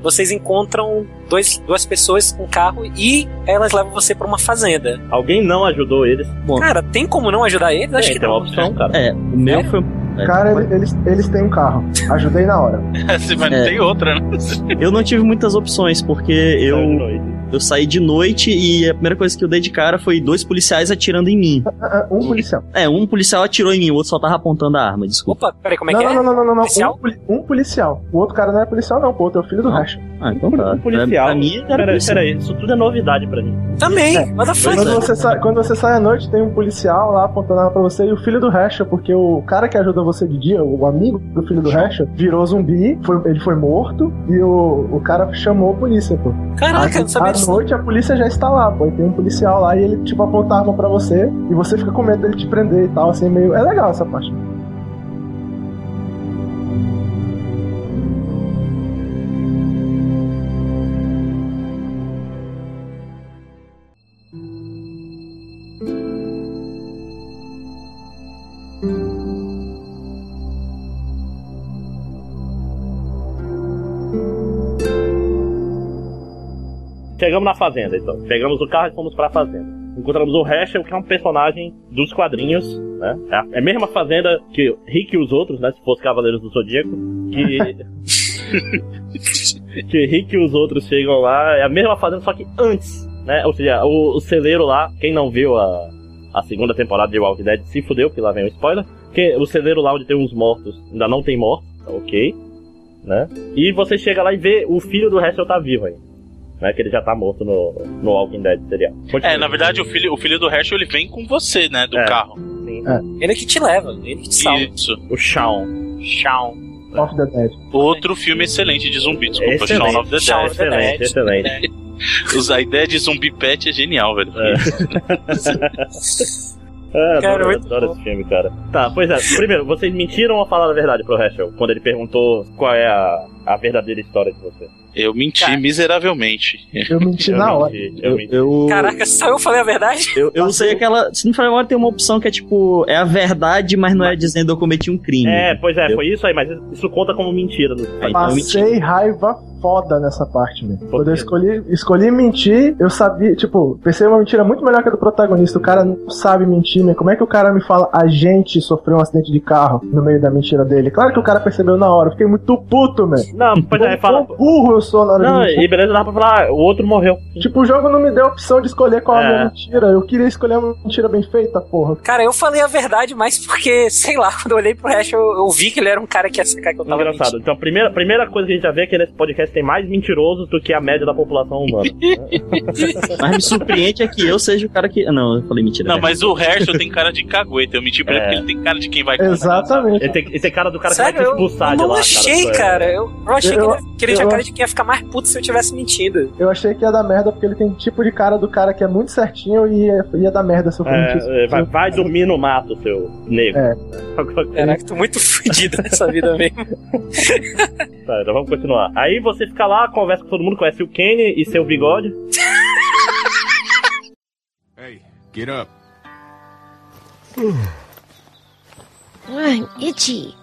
vocês encontram dois, duas pessoas com carro e elas levam você pra uma fazenda. Alguém não ajudou eles. Bom, Cara, tem como não ajudar eles? Acho É, que tem uma não. opção, cara. é, o meu foi. é, cara, ele- eles, eles têm um carro. Ajudei na hora. mas não É. tem outra, né? Eu não tive muitas opções, porque eu. Eu saí de noite e a primeira coisa que eu dei de cara foi dois policiais atirando em mim. Ah, ah, Um policial. É, um policial atirou em mim, o outro só tava apontando a arma, desculpa. Opa, peraí, como é não, que não, é? não, não, não, não, não. Policial? Um, um policial. O outro cara não é policial, não. Pô, o outro é o filho do. Racha. Ah, então tá. Um policial. Pra mim, era Peraí, peraí, isso tudo é novidade pra mim. Também, É. the fuck? Quando você, sai, quando você sai à noite, tem um policial lá apontando a arma pra você e o filho do Rasha, porque o cara que ajuda você de dia, o amigo do filho do Rasha, virou zumbi, foi- ele foi morto e o, o cara chamou a polícia, pô. Caraca, eu não sabia à disso. noite a polícia já está lá, pô. E tem um policial lá e ele, tipo, aponta a arma pra você e você fica com medo dele te prender e tal, assim, meio. É legal essa parte. Chegamos na fazenda, então. Pegamos o carro e fomos pra fazenda. Encontramos o Heschel, que é um personagem dos quadrinhos, né? É a- É mesma fazenda que Rick e os outros, né? Se fosse Cavaleiros do Zodíaco. Que. que Rick e os outros chegam lá. É a mesma fazenda, só que antes, né? Ou seja, o, o celeiro lá, quem não viu a, a segunda temporada de Walking Dead se fudeu, porque lá vem o spoiler. Que o celeiro lá onde tem uns mortos, ainda não tem mortos, tá ok. Né? E você chega lá e vê o filho do Heschel tá vivo aí né? Que ele já tá morto no, no Walking Dead serial. Continua. É, na verdade, o filho, o filho do Herschel ele vem com você, né? Do É. carro. Sim. Ele que te leva, ele que te salva. Isso. O Shawn. Shawn. Off the Dead. Outro filme excelente de zumbi, desculpa, Excelente. Shaun of the Shaun Dead. of the Excelente, Dead. excelente. Os- A ideia de zumbi pet é genial, velho. É, Cara, adoro, muito adoro esse filme, cara. Tá, pois é. Primeiro, vocês mentiram ou falaram a verdade pro Heschel? Quando ele perguntou qual é a, a verdadeira história de você. Eu menti Cara. miseravelmente. Eu menti Eu na hora. menti, eu Eu, menti. eu, Caraca, só eu falei a verdade? eu, eu usei aquela. Se não for agora, tem uma opção que é tipo. É a verdade, mas não é dizendo eu cometi um crime. É, pois é, Entendeu? foi isso aí, mas isso conta como mentira. No... É, então eu menti. Passei raiva foda nessa parte. Por Quando eu escolhi, escolhi mentir, eu sabia, tipo, pensei uma mentira muito melhor que a do protagonista. O cara não sabe mentir, meu. Como é que o cara me fala, a gente sofreu um acidente de carro no meio da mentira dele? Claro que o cara percebeu na hora, eu fiquei muito puto, meu. Não, pois é, fala. Quão burro eu sou na hora Não, e beleza, dá pra falar, o outro morreu. Tipo, o jogo não me deu a opção de escolher qual é a É. minha mentira. Eu queria escolher uma mentira bem feita, porra. Cara, eu falei a verdade, mas porque, sei lá, quando eu olhei pro Hash, eu, eu vi que ele era um cara que ia sacar que eu tava Engraçado. mentindo. Então, a primeira, primeira coisa que a gente já vê é que nesse podcast tem mais mentirosos do que a média da população humana. Mas me surpreende é que eu seja o cara que. Ah, Não, eu falei mentira. Não, né? mas o Herschel tem cara de cagueta. Eu menti pra ele É. porque ele tem cara de quem vai. Exatamente. Ele tem, esse é cara do cara Sério, que vai te eu, expulsar eu de não lá. achei, cara. cara. Eu, eu achei Eu- que ele, que ele tinha cara de quem ia ficar mais puto se eu tivesse mentido. Eu achei que ia dar merda porque ele tem tipo de cara do cara que é muito certinho e ia, ia dar merda se eu for mentir. É, é, vai, vai dormir no mato, seu negro. É. Caraca, tô muito fudido nessa vida mesmo. Tá, então vamos continuar. Aí você fica lá, conversa com todo mundo, conhece o Kenny e seu bigode. Hey, get up. I'm itchy.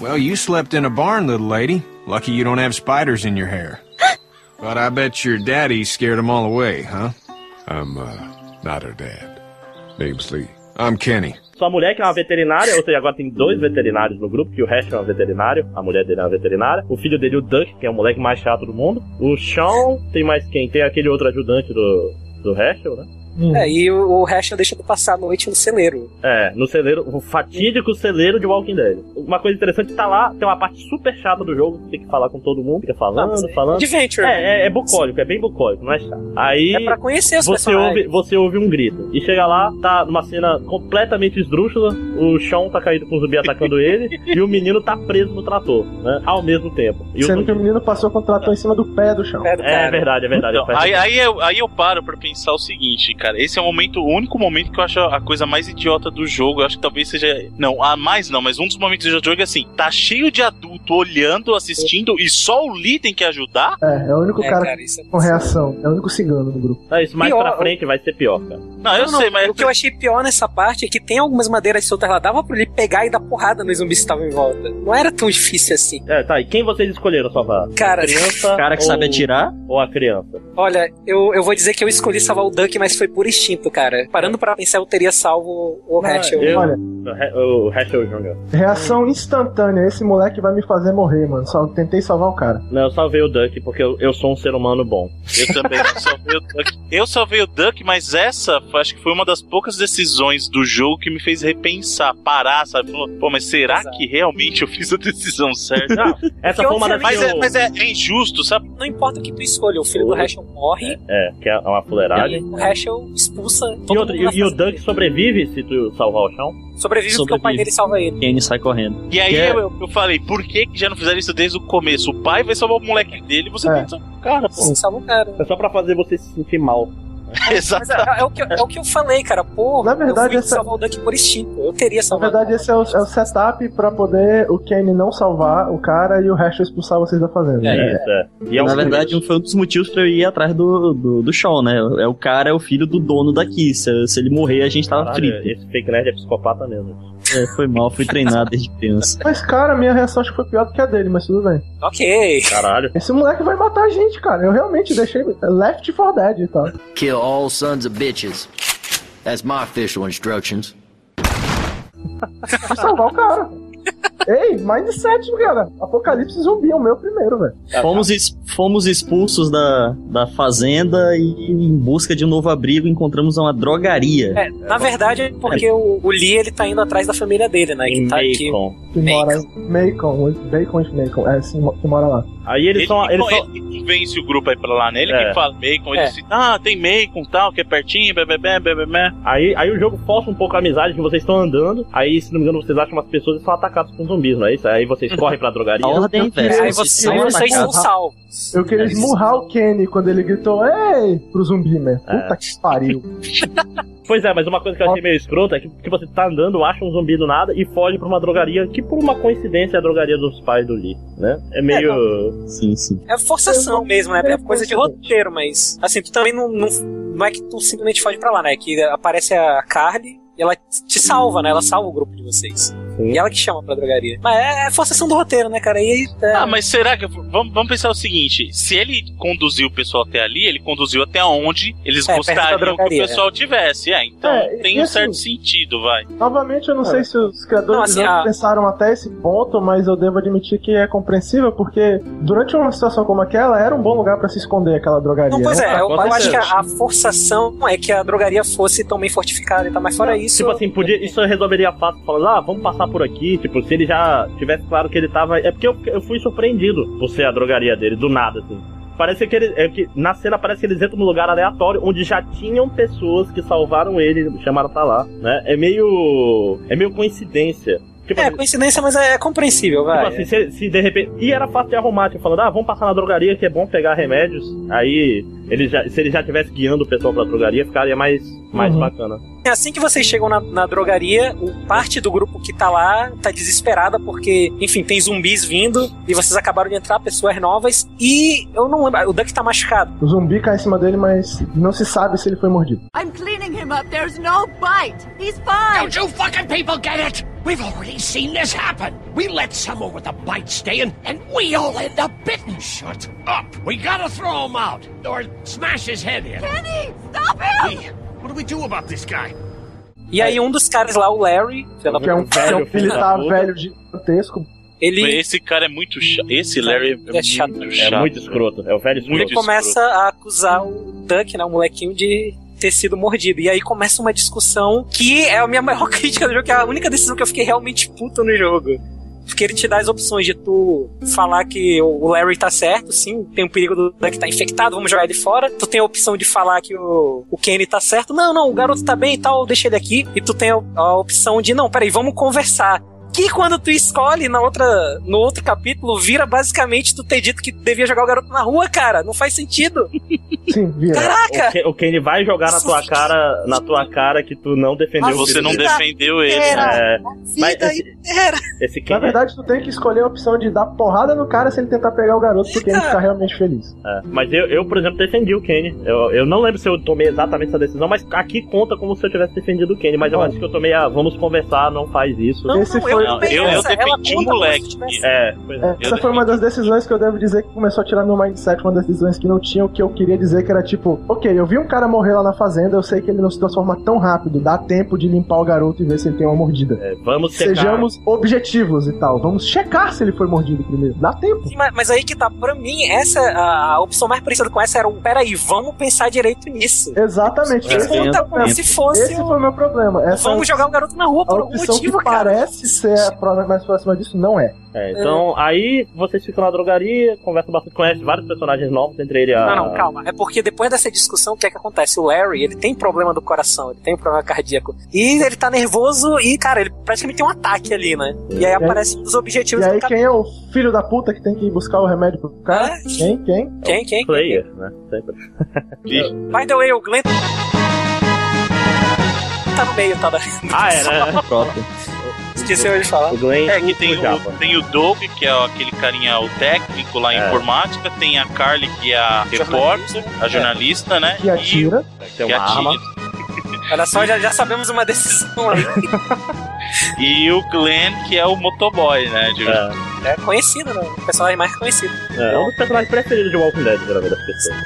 Well, you slept in a barn, little lady. Lucky you don't have spiders in your hair. but I bet your daddy scared them all away, huh? I'm, uh, not her dad. Name's Lee. I'm Kenny. Sua mulher que é uma veterinária, ou seja, agora tem dois veterinários no grupo, que o Hash é um veterinário, a mulher dele é uma veterinária. O filho dele, o Duck, que é o moleque mais chato do mundo. O Sean, tem mais quem? Tem aquele outro ajudante do, do Herschel, né? É, e o, o Hash deixa de passar a noite no celeiro. É, no celeiro, o fatídico celeiro de Walking Dead. Uma coisa interessante, tá lá, tem uma parte super chata do jogo, tem que falar com todo mundo, fica falando, Não, falando. Adventure. É, é, é bucólico, é bem bucólico, não é chato. Aí É pra conhecer os você ouve, você ouve um grito. E chega lá, tá numa cena completamente esdrúxula, o Sean tá caído com o zumbi atacando ele, e o menino tá preso no trator, né? Ao mesmo tempo. E o Sendo que o menino passou com o trator em cima do pé do chão. É, do É verdade, é verdade. Então, aí, aí, eu, aí eu paro pra pensar o seguinte, cara. Esse é o momento, o único momento que eu acho a coisa mais idiota do jogo. Eu acho que talvez seja. Não, a mais não, mas um dos momentos do jogo é assim: tá cheio de adulto olhando, assistindo, e só o Lee tem que ajudar. É, é o único É, cara, cara, isso é com reação. É o único cigano do grupo. É isso, mais Pior, pra frente vai ser pior, cara. Não, eu Não, sei, não, mas. O que eu achei pior nessa parte é que tem algumas madeiras soltas lá. Dava pra ele pegar e dar porrada nos zumbis que estavam em volta. Não era tão difícil assim. É, tá, e quem vocês escolheram salvar? Cara, a criança O cara que ou, sabe atirar. ou a criança? olha, eu, eu vou dizer que eu escolhi salvar o Duck, mas foi por instinto, cara. Parando pra pensar, eu teria salvo o Hash. eu- Olha, O He- O Herschel Jr. reação instantânea. Esse moleque vai me fazer morrer, mano. Só tentei salvar o cara. Não, eu salvei o Duck porque eu, eu sou um ser humano bom. Eu também salvei o Duck. Eu salvei o Duck, mas essa acho que foi uma das poucas decisões do jogo que me fez repensar, parar, sabe? Falou, Pô, mas será Exato. que realmente eu fiz a decisão certa? Não, essa foi uma das mas é, mas é, é injusto, sabe? Não importa o que tu escolha, o filho do Hash morre É, que é uma e fuleiragem. o Expulsa todo E, outro- mundo e- e o dele. sobrevive se tu salvar o chão? Sobrevive porque o pai Sobrevive. dele salva ele. Kenny sai correndo. E aí é- eu, eu falei, por que, que já não fizeram isso desde o começo? O pai vai salvar o moleque dele e você É. tem que salvar o cara, pô. Você salva o cara. É só pra fazer você se sentir mal. Exato. Mas é, é o que, eu- é o que eu falei, cara. Pô, Na verdade, eu fui essa- salvar o Duck por instinto. Eu teria Na salvado. verdade, esse é o, é o setup pra poder o Kenny não salvar o cara e o resto expulsar vocês da fazenda. É. Isso, é. E é Na um- verdade, foi um dos motivos pra eu ir atrás do, do, do Sean, né? É o cara, é o filho do dono daqui. Se, se ele morrer, a gente tava Caralho, frito. esse fake nerd é psicopata mesmo. É, foi mal, fui treinado desde criança. Mas, cara, minha reação acho que foi pior do que a dele, mas tudo bem. Ok. Caralho. Esse moleque vai matar a gente, cara. Eu realmente deixei left for dead e tal. Kill all sons of bitches. That's my official instructions. Fui salvar o cara. Ei, mindset, cara. Apocalipse zumbi é o meu primeiro, velho. Fomos, es- fomos expulsos da, da fazenda e em busca de um novo abrigo encontramos uma drogaria. É, na verdade, é porque o, o Lee ele tá indo atrás da família dele, né? Em Que tá aqui. Macon. Que mora. Macon, Bacon Macon. É, sim, que mora lá. Aí eles Ele, são. con- são... ele que convence o grupo aí pra lá, né? Ele É. que fala Macon, ele É. diz, ah, tem Macon tal, que é pertinho, bebê, bebê, bebê. Aí, aí o jogo força um pouco a amizade que vocês estão andando. Aí, se não me engano, vocês acham umas pessoas e são atacados com zumbis, não é isso? Aí vocês correm pra drogaria. A ordem é inversa. Aí vocês você, são vocês salvos. Eu queria esmurrar o Kenny quando ele gritou, ei, pro zumbi, né? Puta que pariu. Pois é, mas uma coisa que eu achei meio escrota é que, que você tá andando, acha um zumbi do nada e foge pra uma drogaria que, por uma coincidência, é a drogaria dos pais do Lee, né? É meio. Sim, sim. É forçação mesmo, né? É coisa de roteiro, mas. Assim, tu também não, não, não é que tu simplesmente foge pra lá, né? Que aparece a Carly, ela te salva, né? Ela salva o grupo de vocês. E ela que chama pra drogaria. Mas é, é forçação do roteiro, né, cara? E, é, Ah, mas será que. Vamos, vamos pensar o seguinte: se ele conduziu o pessoal até ali, ele conduziu até onde eles É, gostariam que o pessoal tivesse. É, então É, tem um assim- certo sentido, vai. Novamente, eu não sei se os criadores Não, assim, a- pensaram até esse ponto, mas eu devo admitir que é compreensível, porque durante uma situação como aquela, era um bom lugar pra se esconder aquela drogaria. Não, pois né? é, eu, eu acho que a, a forçação é que a drogaria fosse tão bem fortificada e tal, mas fora isso. Tipo assim, podia, isso resolveria fácil falando, ah, vamos passar por aqui. Tipo, se ele já tivesse claro que ele tava. É porque eu, eu fui surpreendido por ser a drogaria dele, do nada, assim. Parece que ele. É que na cena parece que eles entram num lugar aleatório onde já tinham pessoas que salvaram ele, chamaram pra lá, né? É meio. É meio coincidência. Tipo, É, assim, coincidência, mas é compreensível, Tipo vai. assim, se, se de repente. E era fácil de arrumar, tipo, falando, ah, vamos passar na drogaria que é bom pegar remédios. Aí, ele já, se ele já tivesse guiando o pessoal pra drogaria, ficaria mais, mais Uhum. bacana. Assim que vocês chegam na, na drogaria, o parte do grupo que tá lá tá desesperada porque, enfim, tem zumbis vindo e vocês acabaram de entrar, pessoas novas. E eu não lembro, o Duck tá machucado. O zumbi cai em cima dele, mas não se sabe se ele foi mordido. I'm cleaning him up. There's no bite. He's fine. Don't you fucking people get it? We've already seen this happen. We let someone with a bite stay in, and we all end up bitten. Shut up. We gotta throw him out, or smash his head in. Kenny, stop him! Hey, what do we do about this guy? E aí um dos caras lá, o Larry, Que é um, é um Velho, filho militar da puta. velho gigantesco. ele, Esse cara é muito chato. Esse Larry é, é chato. muito É chato. muito escroto. É o velho escroto. ele começa a acusar o Duck, né, o molequinho, de ter sido mordido. E aí começa uma discussão que é a minha maior crítica do jogo, que é a única decisão que eu fiquei realmente puto no jogo. Porque ele te dá as opções de tu falar que o Larry tá certo, sim, tem o perigo do Duck tá infectado, vamos jogar ele fora. Tu tem a opção de falar que o, o Kenny tá certo. Não, não, o garoto tá bem e tal, deixa ele aqui. E tu tem a, a opção de, não, peraí, vamos conversar. Que quando tu escolhe na outra, no outro capítulo, vira basicamente tu ter dito que devia jogar o garoto na rua, cara. Não faz sentido. Sim, vira. Caraca! O Ken- O Kenny vai jogar na tua cara, na tua cara que tu não defendeu o Você não defendeu ele. Era. É, mas esse, inteira. esse Na Kenny, verdade, tu tem que escolher a opção de dar porrada no cara se ele tentar pegar o garoto, porque ele ficar realmente feliz. é, mas eu, eu, por exemplo, defendi o Kenny. Eu, eu não lembro se eu tomei exatamente essa decisão, mas aqui conta como se eu tivesse defendido o Kenny. Mas eu acho que eu tomei a vamos conversar, não faz isso. Não, Esse não, foi- eu, Não, eu- defendi o moleque. É, é. É, essa foi uma das decisões que eu devo dizer que começou a tirar meu mindset, uma das decisões que não tinha o que eu queria dizer, que era tipo, ok, eu vi um cara morrer lá na fazenda, eu sei que ele não se transforma tão rápido, dá tempo de limpar o garoto e ver se ele tem uma mordida. É, vamos checar. Sejamos objetivos e tal. Vamos checar se ele foi mordido primeiro. Dá tempo. Sim, mas, mas aí que tá, pra mim, essa, a, a opção mais parecida com essa era um, peraí, vamos pensar direito nisso. Exatamente. É, Esse, dentro. se fosse esse o- foi o meu problema. Essa Vamos jogar o garoto na rua por algum motivo, que cara. parece ser a prova mais próxima disso não é. É, então, aí vocês ficam na drogaria, conversam bastante, conhecem vários personagens novos, entre ele a. Não, não, calma. É porque depois dessa discussão, o que é que acontece? O Larry, ele tem problema do coração, ele tem problema cardíaco. E ele tá nervoso e, cara, ele praticamente tem um ataque ali, né? E aí aparece um dos objetivos E do aí, capítulo. quem é o filho da puta que tem que ir buscar o remédio pro cara? É? Quem? Quem? Quem, quem? Player, né? Sempre. By the way, o Glenn tá no meio, tá? Da... Ah, é, né? Próprio. Esqueceu de falar. O Glenn É, que tem o tem o Doug, que é aquele carinha, o técnico lá em É. informática, tem a Carly, que é a repórter, a jornalista, né? Que atira. Tem que uma arma. atira. Olha só, já, já sabemos uma decisão aí. E o Glenn, que é o motoboy, né? de- É, É conhecido, né? O personagem mais conhecido. é, é um dos personagens preferidos de Walking Dead, geralmente, das pessoas.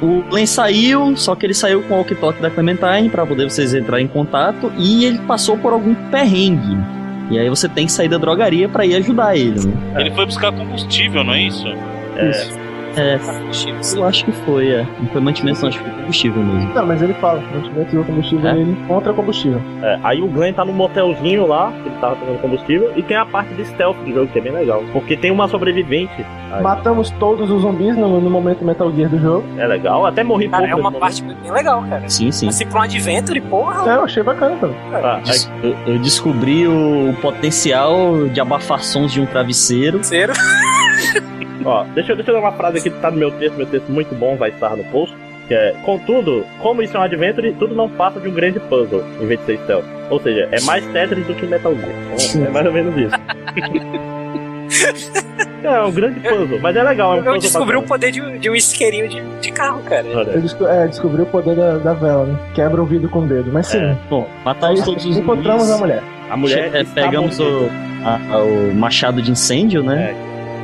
O Glenn saiu, só que ele saiu com o walkie-talkie da Clementine pra poder vocês entrarem em contato e ele passou por algum perrengue. E aí você tem que sair da drogaria pra ir ajudar ele, né? Ele foi buscar combustível, não é isso? Isso. É, eu acho que foi, é. Não foi mantimento, não, acho que foi combustível mesmo. Não, mas ele fala, não tiver tido combustível, É? ele encontra combustível. É, aí o Glenn tá no motelzinho lá, que ele tava pegando combustível, e tem a parte de stealth do jogo, que é bem legal. Porque tem uma sobrevivente. Aí, Matamos todos os zumbis no, no momento Metal Gear do jogo. é legal, até morri Cara, pouco. é uma parte bem legal, cara. Sim, sim. Assim, pra um adventure, porra. É, eu achei bacana também. momento. Aí- Des- eu, eu descobri o potencial de abafar sons de um travesseiro. Zero. Ó, deixa, eu- deixa eu dar uma frase aqui que tá no meu texto, meu texto muito bom, vai estar no post. Que é, contudo, como isso é um adventure, tudo não passa de um grande puzzle, em vez de ser stealth. Ou seja, é mais Tetris do que Metal Gear. É mais ou menos isso. É, um grande puzzle, mas é legal. É um Eu descobri o poder de, de um isqueirinho de, de carro, cara. Eu desco é, descobri o poder da, da vela, né? Quebra o vidro com o dedo. Mas sim, É. Bom, matamos todos os encontramos zumbis. a mulher. A mulher É, pegamos o, a- a- o machado de incêndio, né?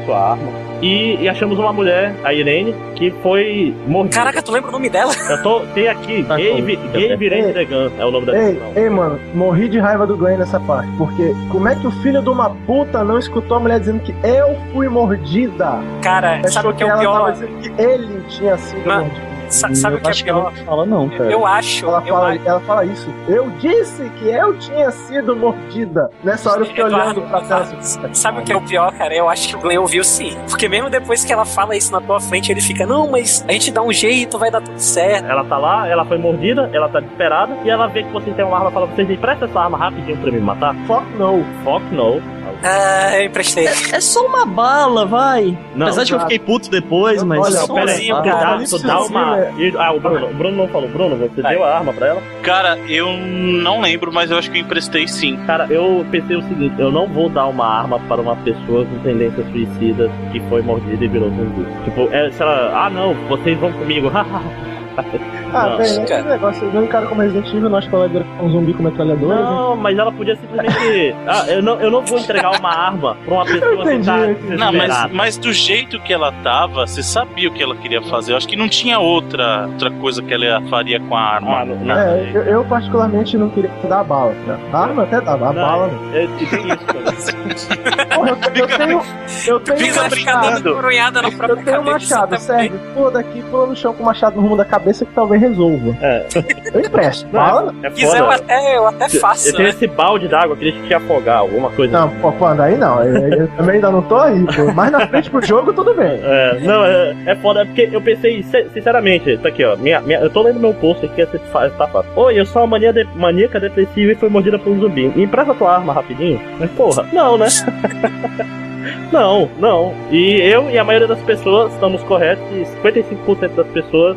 sua arma. E, e achamos uma mulher, a Irene, que foi mordida. Caraca, tu lembra o nome dela? Eu tô, tem aqui, Tá Gabe, com- Gabe Irene Degan, é o nome da Ei, ei, mano, morri de raiva do Glenn nessa parte. Porque como é que o filho de uma puta não escutou a mulher dizendo que eu fui mordida? Cara, Achou sabe o que é o ela pior? tava dizendo que ele tinha sido Mano, mordido. Sa- sabe o que é acho que ela pior? não fala não, cara. Eu acho, Ela eu fala, acho. ela fala isso. Eu disse que eu tinha sido mordida. Nessa hora eu fiquei Eduardo, olhando pra assim. Sabe o que é o pior, cara? Eu acho que o Glenn ouviu sim. Porque mesmo depois que ela fala isso na tua frente, ele fica, não, mas a gente dá um jeito, vai dar tudo certo. Ela tá lá, ela foi mordida, ela tá desesperada, e ela vê que você tem uma arma, fala pra vocês, empresta essa arma rapidinho pra me matar. Fuck no. Fuck no. Ah, eu emprestei. É só uma bala, vai. Não, Apesar de que eu fiquei puto depois, mas. Olha, só Pera uma aí, Bonzinho, bala. cara. dá, dá uma... e- Ah, o Bruno, o Bruno não falou. Bruno, você deu a arma pra ela? Cara, eu não lembro, mas eu acho que eu emprestei sim. Cara, eu pensei o seguinte, eu não vou dar uma arma para uma pessoa com tendências suicidas que foi mordida e virou zumbi. Tipo, é, se ela, ah não, vocês vão comigo, Ah, Não, né? cara. Esse negócio, eu encaro como Resident Evil, nós colega um zumbi com metralhadora. Não, mas ela podia simplesmente. Ah, eu não, eu não vou entregar uma arma pra uma pessoa que entendi, tá eu entendi. Não, mas, mas do jeito que ela tava, você sabia o que ela queria fazer. Eu acho que não tinha outra, outra coisa que ela faria com a arma. Ah, não, não, É, eu, eu particularmente não queria dar a bala. Né? A arma até dava, a Não, bala não. é, tem isso, cara. Porra, eu, eu tenho. Eu tenho um machado. Eu tenho um machado, serve. Pula daqui, pula no chão com o machado no rumo da cabeça que talvez resolva. É. Eu empresto. Não, é Se quiser, eu foda. até, eu até faço, Eu tenho né? esse balde d'água, queria te afogar, alguma coisa Não, pô, pô, aí não. Eu, eu também ainda não tô aí, pô. Mas na frente pro jogo, tudo bem. É, não, é, é foda, é porque eu pensei, se- sinceramente, tá aqui, ó. Minha, minha, eu tô lendo meu post aqui, essa fa- tá fácil. Oi, eu sou uma mania de- maníaca depressiva e fui mordida por um zumbi. Me empresta tua arma rapidinho? Mas porra, não, né? não, não. E eu e a maioria das pessoas estamos corretos e 55% das pessoas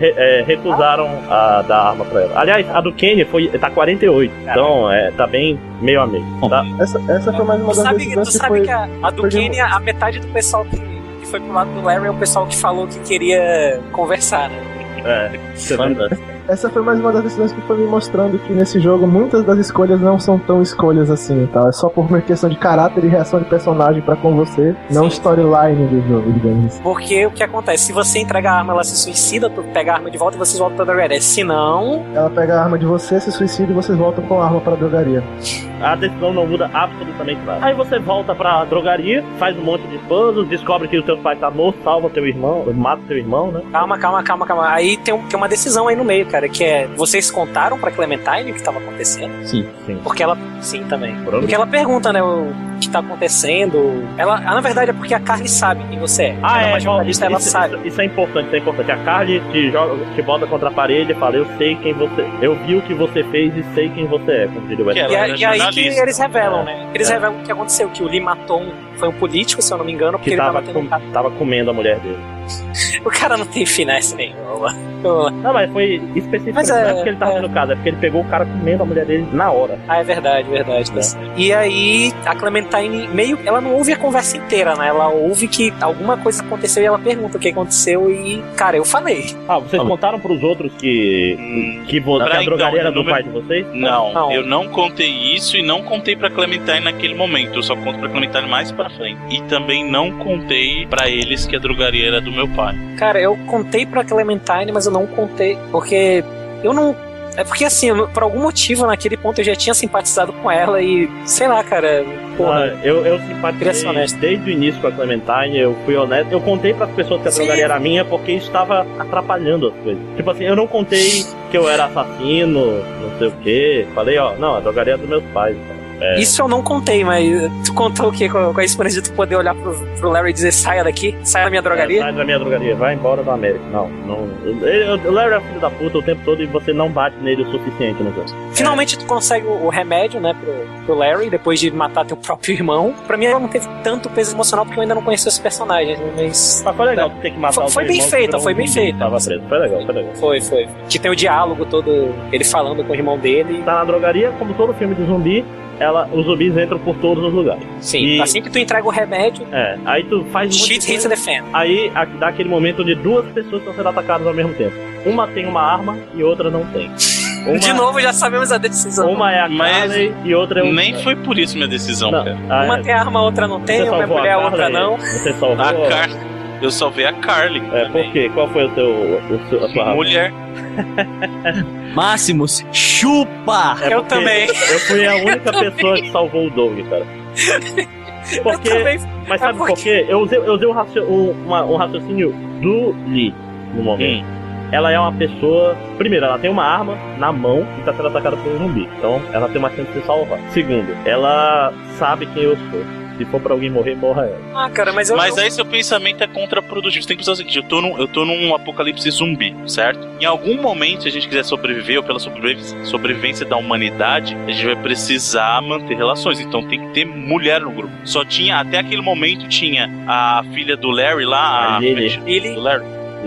re- é, recusaram a dar arma pra ela. Aliás, a do Kenny foi, tá 48. Então, é, tá bem meio a meio. Tá? Essa, essa foi mais uma Tu das sabe, tu que sabe foi. que a, a do de- Kenny, a metade do pessoal que, que foi pro lado do Larry é o pessoal que falou que queria conversar, né? É, verdade. Essa foi mais uma das decisões que foi me mostrando que nesse jogo muitas das escolhas não são tão escolhas assim, tá? É só por uma questão de caráter e reação de personagem pra com você, não storyline do jogo, digamos assim. Porque o que acontece? Se você entrega a arma, ela se suicida, tu pega a arma de volta e vocês voltam pra drogaria. Se não, Ela pega a arma de você, se suicida e vocês voltam com a arma pra drogaria. A decisão não muda absolutamente nada. Aí você volta pra drogaria, faz um monte de puzzles, descobre que o teu pai tá morto, salva teu irmão, mata teu irmão, né? calma, calma, calma, calma. Aí tem, um- tem uma decisão aí no meio, cara, que é vocês contaram pra Clementine o que tava acontecendo? Sim. Sim. Porque ela. Sim, também. Pronto. Porque ela pergunta, né, o que tá acontecendo. Ela, na verdade, é porque a Carly sabe quem você é. Ah, ela é, uma bom, jornalista, ela isso, sabe. isso- isso é importante, isso é importante. A Carly te, joga, te bota contra a parede e fala, eu sei quem você... Eu vi o que você fez e sei quem você é, como diria o E, a- era e aí que eles revelam, né? Eles É. revelam o que aconteceu, que o Lee matou um, foi um político, se eu não me engano, porque Que ele tava, um com- cara. tava comendo a mulher dele. O cara não tem finesse nenhuma. Não, mas foi específico, Mas não é é- porque ele tava é. tendo casa, é porque ele pegou o cara comendo a mulher dele na hora. Ah, é verdade, verdade. tá certo. E aí, a Clementine meio. Ela não ouve a conversa inteira, né? Ela ouve que alguma coisa aconteceu e ela pergunta o que aconteceu e. Cara, eu falei. Ah, vocês contaram pros outros que, que, vo- que Pra a drogaria então, era do número- pai de vocês? Não, Não. eu não contei isso e não contei pra Clementine naquele momento. Eu só conto pra Clementine mais pra frente. E também não contei pra eles que a drogaria era do meu pai. Cara, eu contei pra Clementine, mas eu não contei. Porque eu não. É porque assim, por algum motivo naquele ponto eu já tinha simpatizado com ela e. Sei lá, cara. Porra. Ah, eu, eu simpatizei desde o início com a Clementine, eu fui honesto. Eu contei pras pessoas que a drogaria era minha porque isso estava atrapalhando as coisas. Tipo assim, eu não contei que eu era assassino, não sei o que. Falei, ó, não, a drogaria é dos meus pais. cara. É. Isso eu não contei, mas tu contou o quê? Com com a experiência de tu poder olhar pro, pro Larry e dizer saia daqui, saia da minha drogaria? É, sai da minha drogaria, vai embora da América. Não, não. O Larry é filho da puta o tempo todo e você não bate nele o suficiente no jogo. Finalmente tu consegue o o remédio, né, pro, pro Larry, depois de matar teu próprio irmão. Pra mim ela não teve tanto peso emocional porque eu ainda não conhecia os personagens, né, mas... Mas foi legal tu ter que matar Foi, o foi bem irmão, feita, foi um bem feita. Tava preso. Foi legal, foi legal. Foi, foi. Que tem o diálogo todo, ele falando com o irmão dele. Tá na drogaria, como todo filme de zumbi, ela, os zumbis entram por todos os lugares. Sim, E- assim que tu entrega o remédio, É, aí tu faz um shit hits the fan. Aí a- dá aquele momento onde duas pessoas estão sendo atacadas ao mesmo tempo. Uma tem uma arma e outra não tem. Uma, De novo, já sabemos a decisão. Uma é a Mas Carly e outra é o. Nem foi por isso minha decisão, Não, cara. ah, Uma é. tem arma, a outra não tem, Você uma é mulher, a outra não. Você salvou A. Eu salvei a Carly. É, por quê? Qual foi o teu. O seu, a sua arma? Mulher. Máximos, chupa! É Eu porque também. Eu fui a única pessoa que salvou o Doug, cara. Porque, Eu também. mas É sabe por quê? Eu usei, eu usei um, raci- um- uma- um raciocínio do Lee no momento. Ela é uma pessoa. Primeiro, ela tem uma arma na mão e tá sendo atacada por um zumbi. Então, ela tem uma chance de salvar. Segundo, ela sabe quem eu sou. Se for pra alguém morrer, morra ela. Ah, cara, mas eu. Mas eu- aí seu pensamento é contraprodutivo. Você tem que pensar o seguinte: eu tô, num, eu tô num apocalipse zumbi, certo? Em algum momento, se a gente quiser sobreviver, ou pela sobrevivência, sobrevivência da humanidade, a gente vai precisar manter relações. Então tem que ter mulher no grupo. Só tinha, até aquele momento, tinha a filha do Larry lá, A Lily. Lily. do Larry,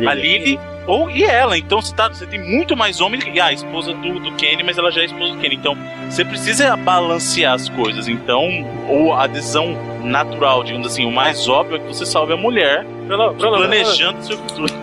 a Lily. Ou, e ela, então você, tá, você tem muito mais homem que ah, a esposa do, do Kenny, mas ela já é esposa do Kenny. Então você precisa balancear as coisas. Então, ou a decisão natural, digamos assim, o mais óbvio é que você salve a mulher Bruno, Bruno, planejando seu futuro.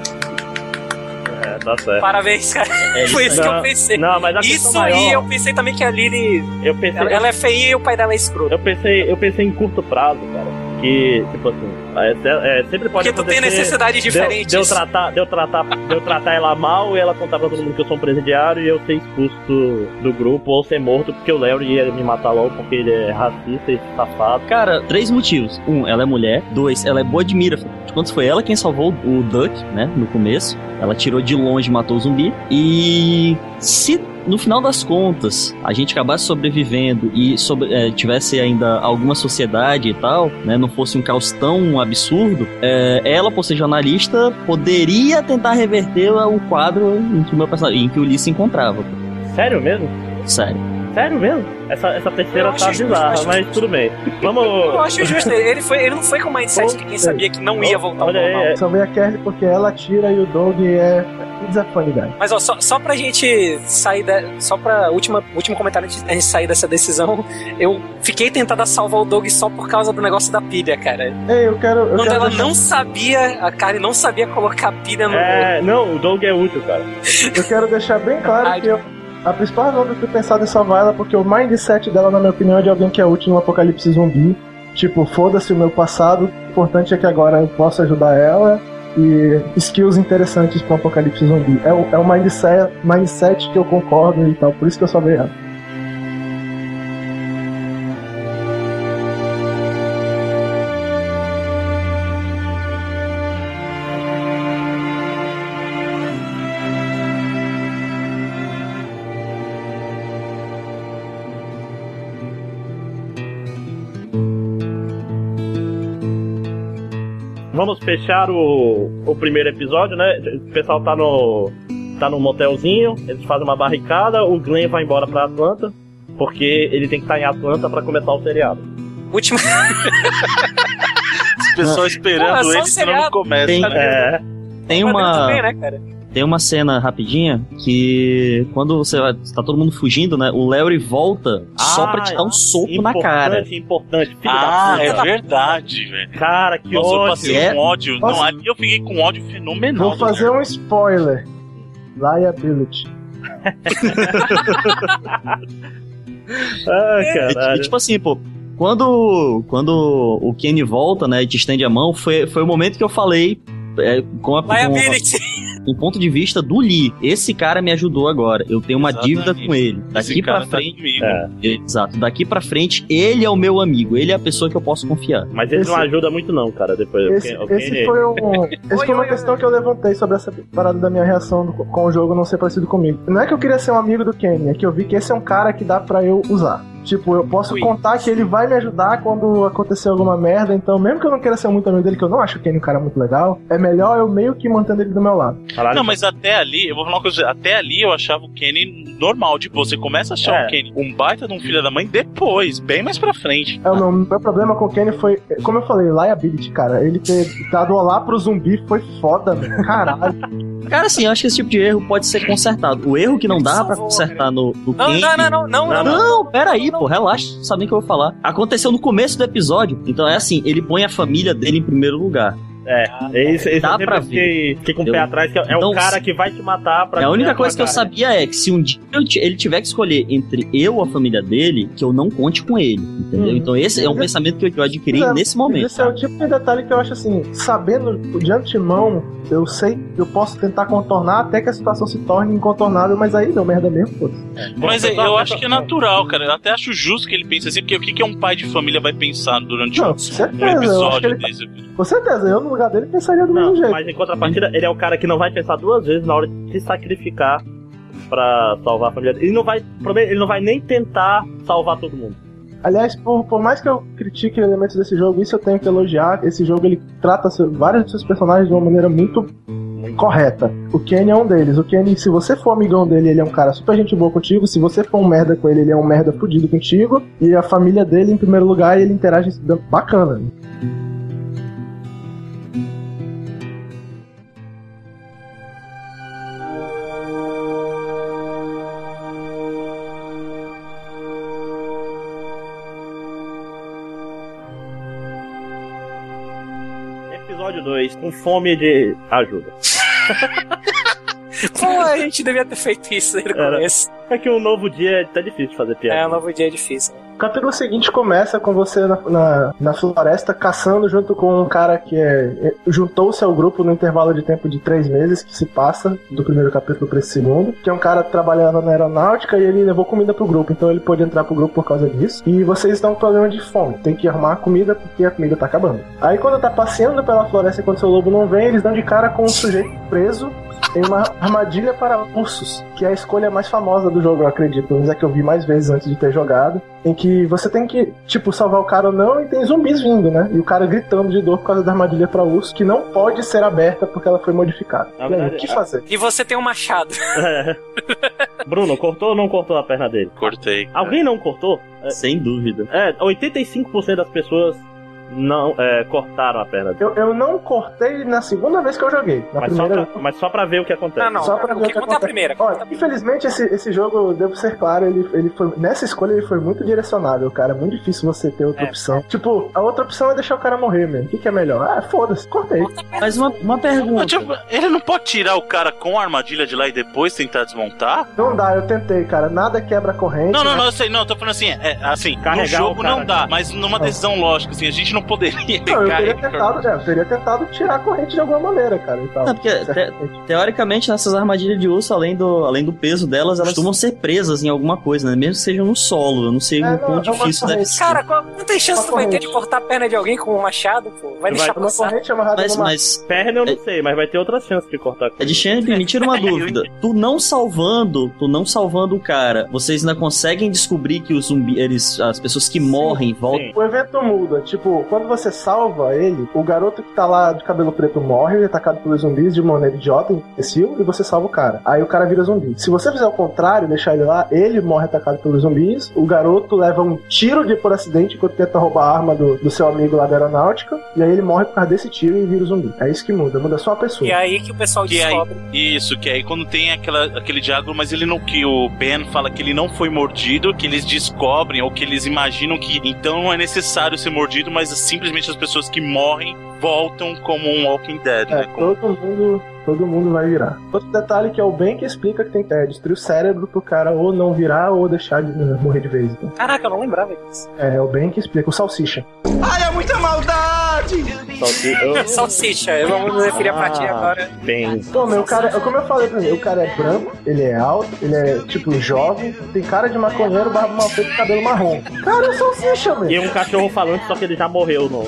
É, tá certo. Parabéns, cara. É Foi isso que eu Não, pensei. Não, mas a Isso questão aí, maior, eu pensei também que a Lily. eu pensei, Ela, ela é feia e o pai dela é escroto. eu pensei, eu pensei em curto prazo, cara. Que, tipo assim, é, é, sempre pode Porque tu tem necessidades de eu- diferentes. De eu, tratar, de, eu tratar, de eu tratar ela mal e ela contar pra todo mundo que eu sou um presidiário e eu ser expulso do, do grupo ou ser morto porque o Léo ia me matar logo porque ele é racista e safado. Cara, três motivos. Um, ela é mulher. Dois, ela é boa de mira. Quando foi ela quem salvou o Duck, né? No começo. Ela tirou de longe e matou o zumbi. E se no final das contas a gente acabasse sobrevivendo e sobre- é, tivesse ainda alguma sociedade e tal, né? Não fosse um caos tão absurdo, é, ela, por ser jornalista, poderia tentar reverter o quadro em que o meu personagem, em que o Lee se encontrava. Sério mesmo? Sério. Sério mesmo? Essa, essa terceira tá justo, bizarra, acho mas tudo bem. Vamos. Eu acho justo. Ele, foi, ele não foi com o mindset de quem sabia que não ia voltar ao Olha aí, normal. é- Salvei a Kelly porque ela atira e o Doug é desafanidade. Mas ó, só, só pra gente sair da. Só pra última, último comentário antes gente sair dessa decisão, eu fiquei tentada a salvar o Doug só por causa do negócio da pilha, cara. Ei, eu quero. Eu Quando quero ela deixar- não sabia, a Karen não sabia colocar pilha no. É, não, o Doug é útil, cara. Eu quero deixar bem claro Ai. que eu, a principal razão de eu ter pensado em salvar ela é porque o mindset dela, na minha opinião, é de alguém que é útil no apocalipse zumbi. Tipo, foda-se o meu passado, o importante é que agora eu posso ajudar ela e skills interessantes pro apocalipse zumbi. É o, é o mindset, mindset que eu concordo e tal, por isso que eu salvei ela. Fechar o, o primeiro episódio, né? O pessoal tá no. tá no motelzinho, eles fazem uma barricada, o Glenn vai embora pra Atlanta, porque ele tem que estar em Atlanta pra começar o seriado. Última. As pessoas esperando Pô, é só ele, um senão não começa. Tem- né? É. Tem uma. bem, né, cara? Tem uma cena rapidinha que quando você vai, tá todo mundo fugindo, né? O Larry volta só pra te dar um soco na cara. Importante, importante. Filho Ah, da é verdade, velho. Cara, que Nossa, eu ódio. passei É. com ódio. Posso- Não, ali eu fiquei com ódio fenomenal. Vou fazer um spoiler. Liability. Ah, E, caralho. e, tipo assim, pô, quando, quando o Kenny volta, né, e te estende a mão, foi, foi o momento que eu falei é, com, a, com, o ponto de vista do Lee. Esse cara me ajudou agora. Eu tenho uma Exatamente. dívida com ele. Daqui pra tá frente. comigo. É, Exato. Daqui pra frente, ele é o meu amigo. Ele é a pessoa que eu posso confiar. mas ele Esse- não ajuda muito não, cara, depois. Esse, esse foi, um, esse Oi, foi uma oi, questão oi. que eu levantei sobre essa parada da minha reação do- com o jogo não ser parecido comigo. Não é que eu queria ser um amigo do Kenny, é que eu vi que esse é um cara que dá pra eu usar. Tipo, eu posso contar que ele vai me ajudar quando acontecer alguma merda. Então, mesmo que eu não queira ser muito amigo dele, que eu não acho o Kenny um cara muito legal, é melhor eu meio que mantendo ele do meu lado. Não, mas até ali, eu vou falar uma coisa, até ali eu achava o Kenny normal, tipo, você começa a achar É. o Kenny um baita de um filho da mãe depois, bem mais pra frente. É, o meu, meu problema com o Kenny foi, como eu falei, liability, cara. Ele ter dado olá pro zumbi foi foda, velho. Caralho. Cara, assim, eu acho que esse tipo de erro pode ser consertado. O erro que não dá pra consertar no, no Não, Kenny- não, não, não, não, não, Não, peraí, pô, relaxa, sabe o que eu vou falar. Aconteceu no começo do episódio, então é assim, ele põe a família dele em primeiro lugar. É, esse, esse Dá eu pra fiquei, fiquei com o pé Eu- atrás, que é, é o cara que vai te matar pra a comer única coisa que eu cara. sabia é que se um dia eu ele tiver que escolher entre eu ou a família dele, que eu não conte com ele, entendeu? Hum. Então esse é um Mas- pensamento que eu- eu adquiri Mas é- nesse momento. Esse é o tipo de detalhe que eu acho assim, sabendo de antemão, eu sei que eu posso tentar contornar até que a situação se torne incontornável, mas aí deu merda mesmo, pô. Mas Bom, eu, só- acho que é natural, cara. Eu até acho justo que ele pense assim, porque o que, que um pai de família vai pensar durante Não, um, certeza, um eu episódio ele- desse? Com certeza, eu no lugar dele pensaria do Não, mesmo jeito. mas em contrapartida, ele é o cara que não vai pensar duas vezes na hora de se sacrificar pra salvar a família dele. Ele não vai, ele não vai nem tentar salvar todo mundo. Aliás, por, por mais que eu critique elementos desse jogo, isso eu tenho que elogiar. Esse jogo ele trata seu- vários dos seus personagens de uma maneira muito correta. O Kenny é um deles. O Kenny, se você for amigão dele, ele é um cara super gente boa contigo. Se você for um merda com ele, ele é um merda fudido contigo. E a família dele, em primeiro lugar, ele interage bacana. Episódio 2, com fome de ajuda. Pô, a gente devia ter feito isso Era. começo. É que um novo dia tá difícil fazer piada. É, um novo dia é difícil. né? O capítulo seguinte começa com você na, na, na floresta caçando junto com um cara que é, é- juntou-se ao grupo no intervalo de tempo de três meses que se passa do primeiro capítulo para esse segundo, que é um cara que trabalhava na aeronáutica e ele levou comida pro grupo, então ele pôde entrar pro grupo por causa disso. E vocês estão com problema de fome, tem que arrumar comida porque a comida tá acabando. Aí quando tá passeando pela floresta enquanto seu lobo não vem, eles dão de cara com um sujeito preso em uma armadilha para ursos, que é a escolha mais famosa do jogo, eu acredito. Pelo menos é que eu vi mais vezes antes de ter jogado. Em que você tem que, tipo, salvar o cara ou não, e tem zumbis vindo, né? E o cara gritando de dor por causa da armadilha para urso, que não pode ser aberta porque ela foi modificada. Na E aí, verdade, o que fazer? E você tem um machado. É. Bruno, cortou ou não cortou a perna dele? Cortei. Alguém não cortou? É, Sem dúvida. é 85% das pessoas não é, cortaram a perna dele. Eu, eu não cortei na segunda vez que eu joguei. Na Mas só, primeira pra, mas só pra ver o que acontece. Não, não. Só pra o ver que o que conta é a acontece. primeira. Olha, infelizmente esse, esse jogo, devo ser claro, ele, ele foi. Nessa escolha ele foi muito direcionável, cara. É muito difícil você ter outra É. opção. Tipo, a outra opção é deixar o cara morrer mesmo. O que, que é melhor? Ah, foda-se, cortei. Mas uma, uma pergunta. Tipo, ele não pode tirar o cara com a armadilha de lá e depois tentar desmontar? Não dá, eu tentei, cara. Nada quebra a corrente. Não, não, né? não, eu sei, não, eu tô falando assim, é, assim, Carregar no jogo cara não dá, mas numa decisão lógica, assim, a gente não poderia Não, eu teria tentado, é, eu teria tentado tirar a corrente de alguma maneira, cara. E tal. Não, porque Certamente. Teoricamente, nessas armadilhas de urso, além do, além do peso delas, elas costumam ser presas em alguma coisa, né? Mesmo que sejam no solo. Eu não sei É, o não, quão é difícil deve ser. Cara, quantas chances Uma tu vai ter de cortar a perna de alguém com um machado, pô? Vai deixar Uma passar. corrente amarrada mas, numa... mas Perna eu não sei, mas vai ter outras chances de cortar. é de Champion, me tira uma dúvida. Tu não salvando, tu não salvando o cara, vocês ainda conseguem descobrir que os zumbi, eles, as pessoas que morrem voltam. sim. O evento muda. Tipo, quando você salva ele, o garoto que tá lá de cabelo preto morre, ele é atacado pelos zumbis de maneira idiota, imbecil, e você salva o cara. Aí o cara vira zumbi. Se você fizer o contrário, deixar ele lá, ele morre atacado pelos zumbis, o garoto leva um tiro de por acidente enquanto tenta roubar a arma do, do seu amigo lá da aeronáutica, e aí ele morre por causa desse tiro e vira zumbi. É isso que muda, muda só a pessoa. E é aí que o pessoal Que aí- descobre. Isso, que aí quando tem aquela, aquele diálogo, mas ele não. Que o Ben fala que ele não foi mordido, que eles descobrem ou que eles imaginam que então não é necessário ser mordido, mas simplesmente as pessoas que morrem voltam como um Walking Dead, É, né? Como- todo mundo, todo mundo vai virar. Outro detalhe que é o bem que explica que tem que é, destruir o cérebro pro cara ou não virar ou deixar de eh, morrer de vez. Então. Caraca, eu não lembrava disso. É, é o bem que explica. O salsicha. Ai, é muita maldade! Eu- Salsicha, eu vou me referir pra ti Ah, agora. Bem. Pô, meu cara, como eu falei pra mim, o cara é branco, ele é alto, ele é tipo jovem, tem cara de maconheiro, barba mal feita e cabelo marrom. Cara, é salsicha, E meu. um cachorro falante, só que ele já morreu no.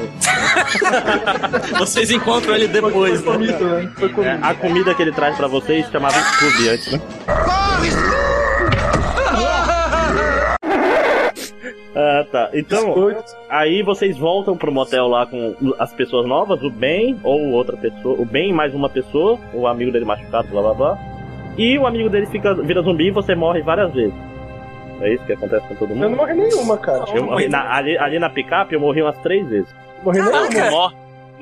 Vocês encontram ele depois, Foi né? comido, né? Foi É, comido. a comida que ele traz pra vocês chamava Scooby antes, né? Ah, tá. Então, Biscoitos. aí vocês voltam pro motel lá com as pessoas novas, o Ben ou outra pessoa, o Ben e mais uma pessoa, o amigo dele machucado, blá blá blá. E o amigo dele fica, vira zumbi e você morre várias vezes. É isso que acontece com todo Eu não mundo? morri nenhuma, cara. Eu morri na- ali, ali na picape eu morri umas três vezes. Morri nenhuma.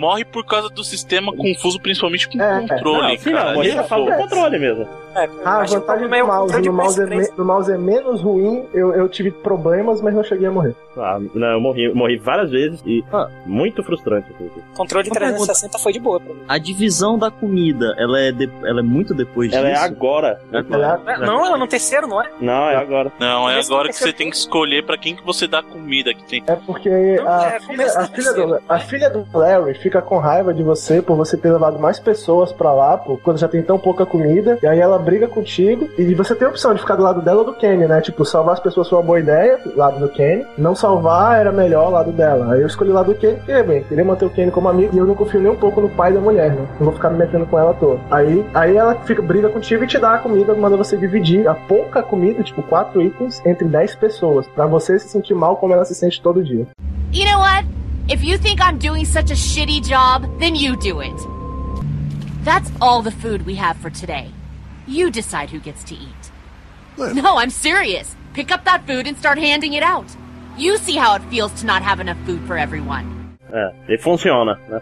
Morre, por causa do sistema confuso, principalmente com É, o controle, Não, sim, cara. não, é do fogo. controle mesmo. É, Ah, a vantagem é do mouse, no de mouse, é PS3. me- no mouse é menos ruim, eu, eu tive problemas, mas não cheguei a morrer. Ah, não, eu morri, morri várias vezes e Ah. muito frustrante. controle de Uma pergunta. 360 foi de boa. A divisão da comida, ela é, de- ela é muito depois Ela é disso? agora. Agora. É, Não, ela no terceiro, não é? Não, é agora. Não, é agora do que você tem que escolher pra quem que você dá comida que tem. É porque Não, a, é, filha, a, do filha do, a filha do Larry fica com raiva de você por você ter levado mais pessoas pra lá, pô, quando já tem tão pouca comida, e aí ela briga contigo, e você tem a opção de ficar do lado dela ou do Kenny, né? Tipo, salvar as pessoas foi uma boa ideia, lado do Kenny, não salvar era melhor lado dela. Aí eu escolhi o lado do Kenny, porque, bem, queria manter o Kenny como amigo, e eu não confio nem um pouco no pai da mulher, né? Não vou ficar me metendo com ela toda. Aí, aí ela fica, briga contigo e te dá a comida, manda você dividir a pouca comida, tipo, quatro itens, entre 10 pessoas, pra você se sentir mal como ela se sente todo dia. You know what? If you think I'm doing such a shitty job, then you do it. That's all the food we have for today. You decide who gets to eat. No, I'm serious. Pick up that food and start handing it out. You see how it feels to not have enough food for everyone. É, e funciona, né?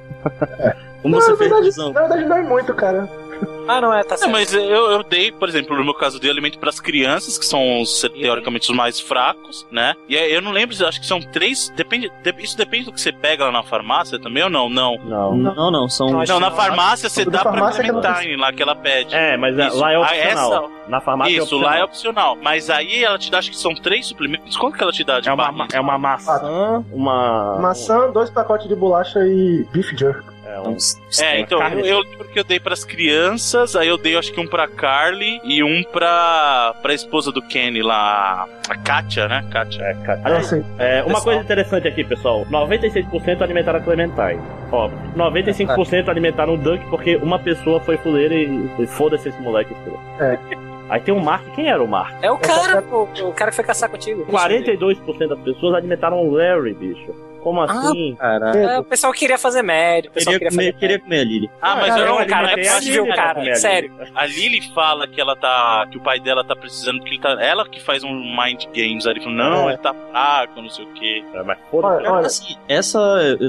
Como Não, você na fez a verdade, na verdade não é muito, cara. Ah, não é, tá É, certo. mas eu, eu dei, por exemplo, no meu caso, dei alimento pras crianças, que são os, teoricamente os mais fracos, né? E aí, eu não lembro, acho que são três. Depende, de- isso depende do que você pega lá na farmácia também ou não? Não. Não. Não, não, são. Não, na farmácia você dá que não Clementine lá que ela pede. É, mas é- Isso. lá é Ah, opcional. essa- Na farmácia é Isso, opcional. lá é opcional. Mas aí ela te dá, acho que são três suplementos. Quanto que ela te dá de É uma, é uma maçã, uma. Maçã, dois pacotes de bolacha e beef jerky. É, um, É, então, eu, eu lembro que eu dei pras crianças, aí eu dei acho que um pra Carly e um pra, pra esposa do Kenny lá, a Katia, né? Katia. é, cara. Ah, sim. É, uma Pessoal. coisa interessante aqui, pessoal: 96% alimentaram a Clementine. Óbvio. 95% alimentaram o Duck porque uma pessoa foi fuleira e, e foda-se esse moleque. É. Aí tem o Mark. Quem era o Mark? É o cara, o, o cara que foi caçar contigo. 42% das pessoas alimentaram o Larry, bicho. Como assim? Caralho. É, o pessoal queria fazer médio, o pessoal Queria queria, comer, queria comer a Lily. Ah, mas cara, eu eu não, cara, é a possível, Lily, cara. sério. A Lily fala que ela tá. que o pai dela tá precisando, porque ele tá. Ela que faz um mind games ali, falando, não, É. ele tá fraco, não sei o quê. É, mas foda-se. Olha, olha, Assim, essa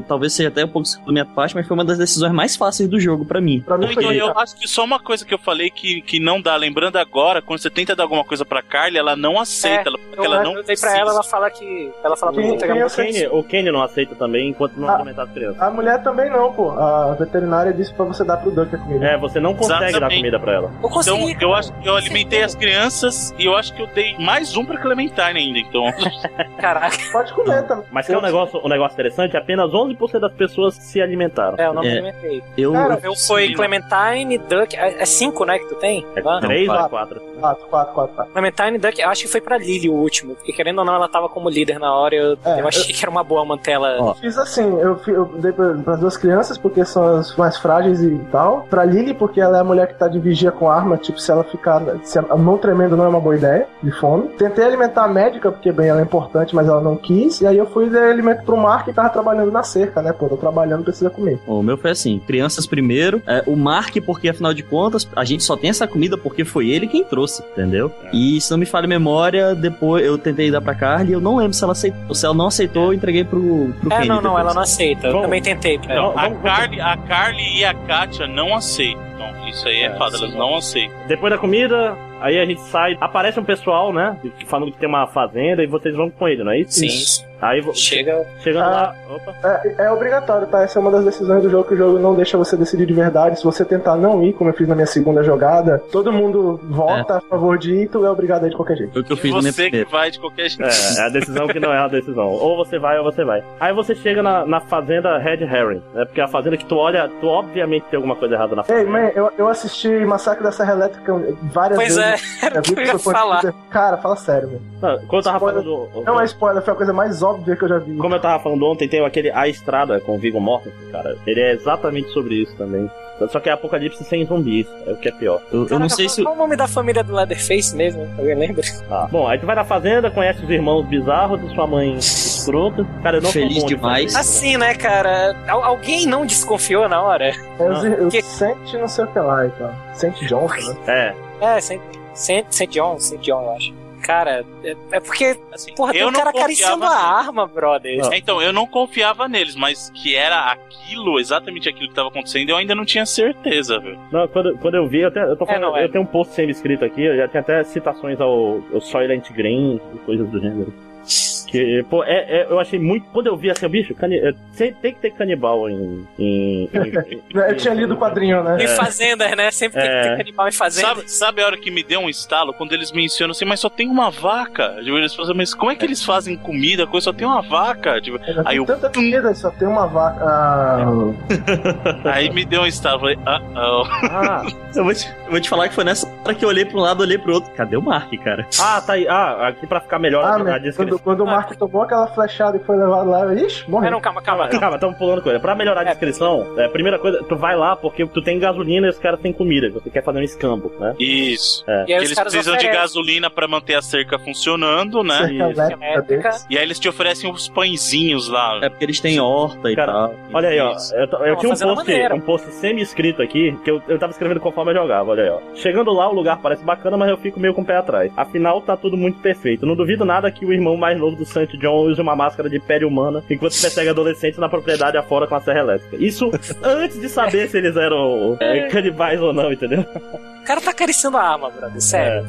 talvez seja até um pouco da minha parte, mas foi uma das decisões mais fáceis do jogo pra mim. pra mim então, eu acho que só uma coisa que eu falei que, que não dá, lembrando agora, quando você tenta dar alguma coisa pra Carly, ela não aceita, É, ela, Eu, ela não eu dei pra ela, ela fala que. Ela fala pra mim eu sei- O Kenny, o Kenny não aceita também enquanto não Ah. alimentar as crianças. A mulher também não, pô. A veterinária disse pra você dar pro Duck a comida. É, você não consegue dar Exatamente. comida pra ela. Eu Então, consegui. eu acho que eu alimentei as crianças e eu acho que eu dei mais um pra Clementine ainda, então. Caraca. Pode comer também. Mas que é um negócio, um negócio interessante, apenas 11% das pessoas se alimentaram. É, eu não É. alimentei. Eu, Cara, Eu fui Clementine, Duck. É 5, né, que tu tem? É Ah, 3 quatro. ou 4? 4, 4, 4, 4. Clementine, Duck, eu acho que foi pra Lily o último. Porque querendo ou não, ela tava como líder na hora. Eu, É, eu achei que era uma boa manter ela. Ó. Fiz assim, eu, eu dei pra, pras duas crianças, porque são as mais frágeis e tal. Pra Lily, porque ela é a mulher que tá de vigia com arma, tipo, se ela ficar. Se a mão tremendo não é uma boa ideia, de fome. Tentei alimentar a médica, porque, bem, ela é importante, mas ela não quis. E aí eu fui e dei alimento pro Mark que tava trabalhando na cerca, né? Pô, tô trabalhando, precisa comer. O meu foi assim: crianças primeiro, é, o Mark, porque afinal de contas, a gente só tem essa comida porque foi ele quem trouxe, entendeu? É. E se não me falha a memória, depois eu tentei dar pra Carly, eu não lembro se ela aceitou. Se ela não aceitou, eu entreguei pro, pro É, Kenny não, não, depois. ela não aceita. Eu também tentei pra ela. Não, a, vamos- vamos- Carly, a Carly e a Katia não aceitam. Isso aí é, É, fato, elas não aceitam. Depois da comida, aí a gente sai. Aparece um pessoal, né? Falando que tem uma fazenda e vocês vão com ele, não é isso? Sim. Aí Chega. chegando Ah. lá. Opa. É, é obrigatório, tá? Essa é uma das decisões do jogo que o jogo não deixa você decidir de verdade. Se você tentar não ir, como eu fiz na minha segunda jogada, todo mundo vota a favor de ir, tu é obrigado a ir de qualquer jeito. O que eu fiz na minha Você que primeira. vai de qualquer jeito. É, é a decisão que não é a decisão. Ou você vai ou você vai. Aí você chega na, na fazenda Red Herring, né? Porque é a fazenda que tu olha, tu obviamente tem alguma coisa errada na Ei, fazenda. man, eu, eu assisti Massacre da Serra Elétrica várias Pois vezes. é, é, é era que eu ia falar. Dizer, cara, fala sério, velho. Não, como eu tava falando. Do... Não é spoiler, foi a coisa mais óbvia que eu já vi. Como eu tava falando ontem, tem aquele A Estrada com o Viggo Mortensen, cara. Ele é exatamente sobre isso também. Só que é Apocalipse sem zumbis, é o que é pior. Eu, Caraca, eu não sei qual, se. Qual o nome da família do Leatherface mesmo? Alguém lembra? Ah, bom, aí tu vai na fazenda, conhece os irmãos bizarros, sua mãe escrota. Cara, eu não Feliz demais. De assim, né, cara? Al alguém não desconfiou na hora? Eu, eu que... sente não sei o que lá, então. Sente Johnson, né? É. É, sente. 111, 111, eu acho. Cara, é, é porque, assim, porra, eu tem um cara acariciando a arma, brother. É, então, eu não confiava neles, mas que era aquilo, exatamente aquilo que estava acontecendo, eu ainda não tinha certeza, velho. Não, quando, quando eu vi, eu, eu tô é, falando, é, não, eu tenho um post sempre escrito aqui, eu já tinha até citações ao, ao Soylent Green e coisas do gênero. Que, pô, é, é- eu achei muito. Quando eu vi assim, bicho, cani, é, tem, tem que ter canibal em. em, em- Eu tinha lido o quadrinho, né? Em fazendas, né? Sempre tem que É. ter canibal em fazenda. Sabe, sabe a hora que me deu um estalo? Quando eles mencionam assim, mas só tem uma vaca. Tipo, Eles falam, mas como é que eles fazem comida? Coisa só tem uma vaca. Tipo, Já aí tem eu. tanta comida, só tem uma vaca. Ah, Aí me deu um estalo. Falei, ah, oh. ah, Eu vou, te, eu vou te falar que foi nessa hora que eu olhei pra um lado, olhei pro outro. Cadê o Mark, cara? ah, tá aí. Ah, aqui pra ficar melhor ah a, meu, descrição. Quando, o Marco tomou aquela flechada e foi levado lá, eu, ixi, morreu. não, calma, calma. Calma, estamos pulando coisa. Pra melhorar a descrição, é, a primeira coisa, tu vai lá porque tu tem gasolina e os caras têm comida. Você quer fazer um escambo, né? Isso. É. E Eles precisam de oferecem. gasolina pra manter a cerca funcionando, né? Cerca Isso. elétrica. E aí eles te oferecem uns pãezinhos lá. É porque eles têm horta e Cara, tal. Olha aí, ó. Eu, eu tinha um post, um post semi-escrito aqui, que eu, eu tava escrevendo conforme eu jogava, olha aí, ó. Chegando lá, o lugar parece bacana, mas eu fico meio com o pé atrás. Afinal, tá tudo muito perfeito. Não duvido nada que o irmão mais novo do Saint John use uma máscara de pele humana enquanto persegue adolescentes na propriedade afora com a serra elétrica. Isso antes de saber se eles eram é, canibais ou não, entendeu? O cara tá acariciando a arma, brother. Sério.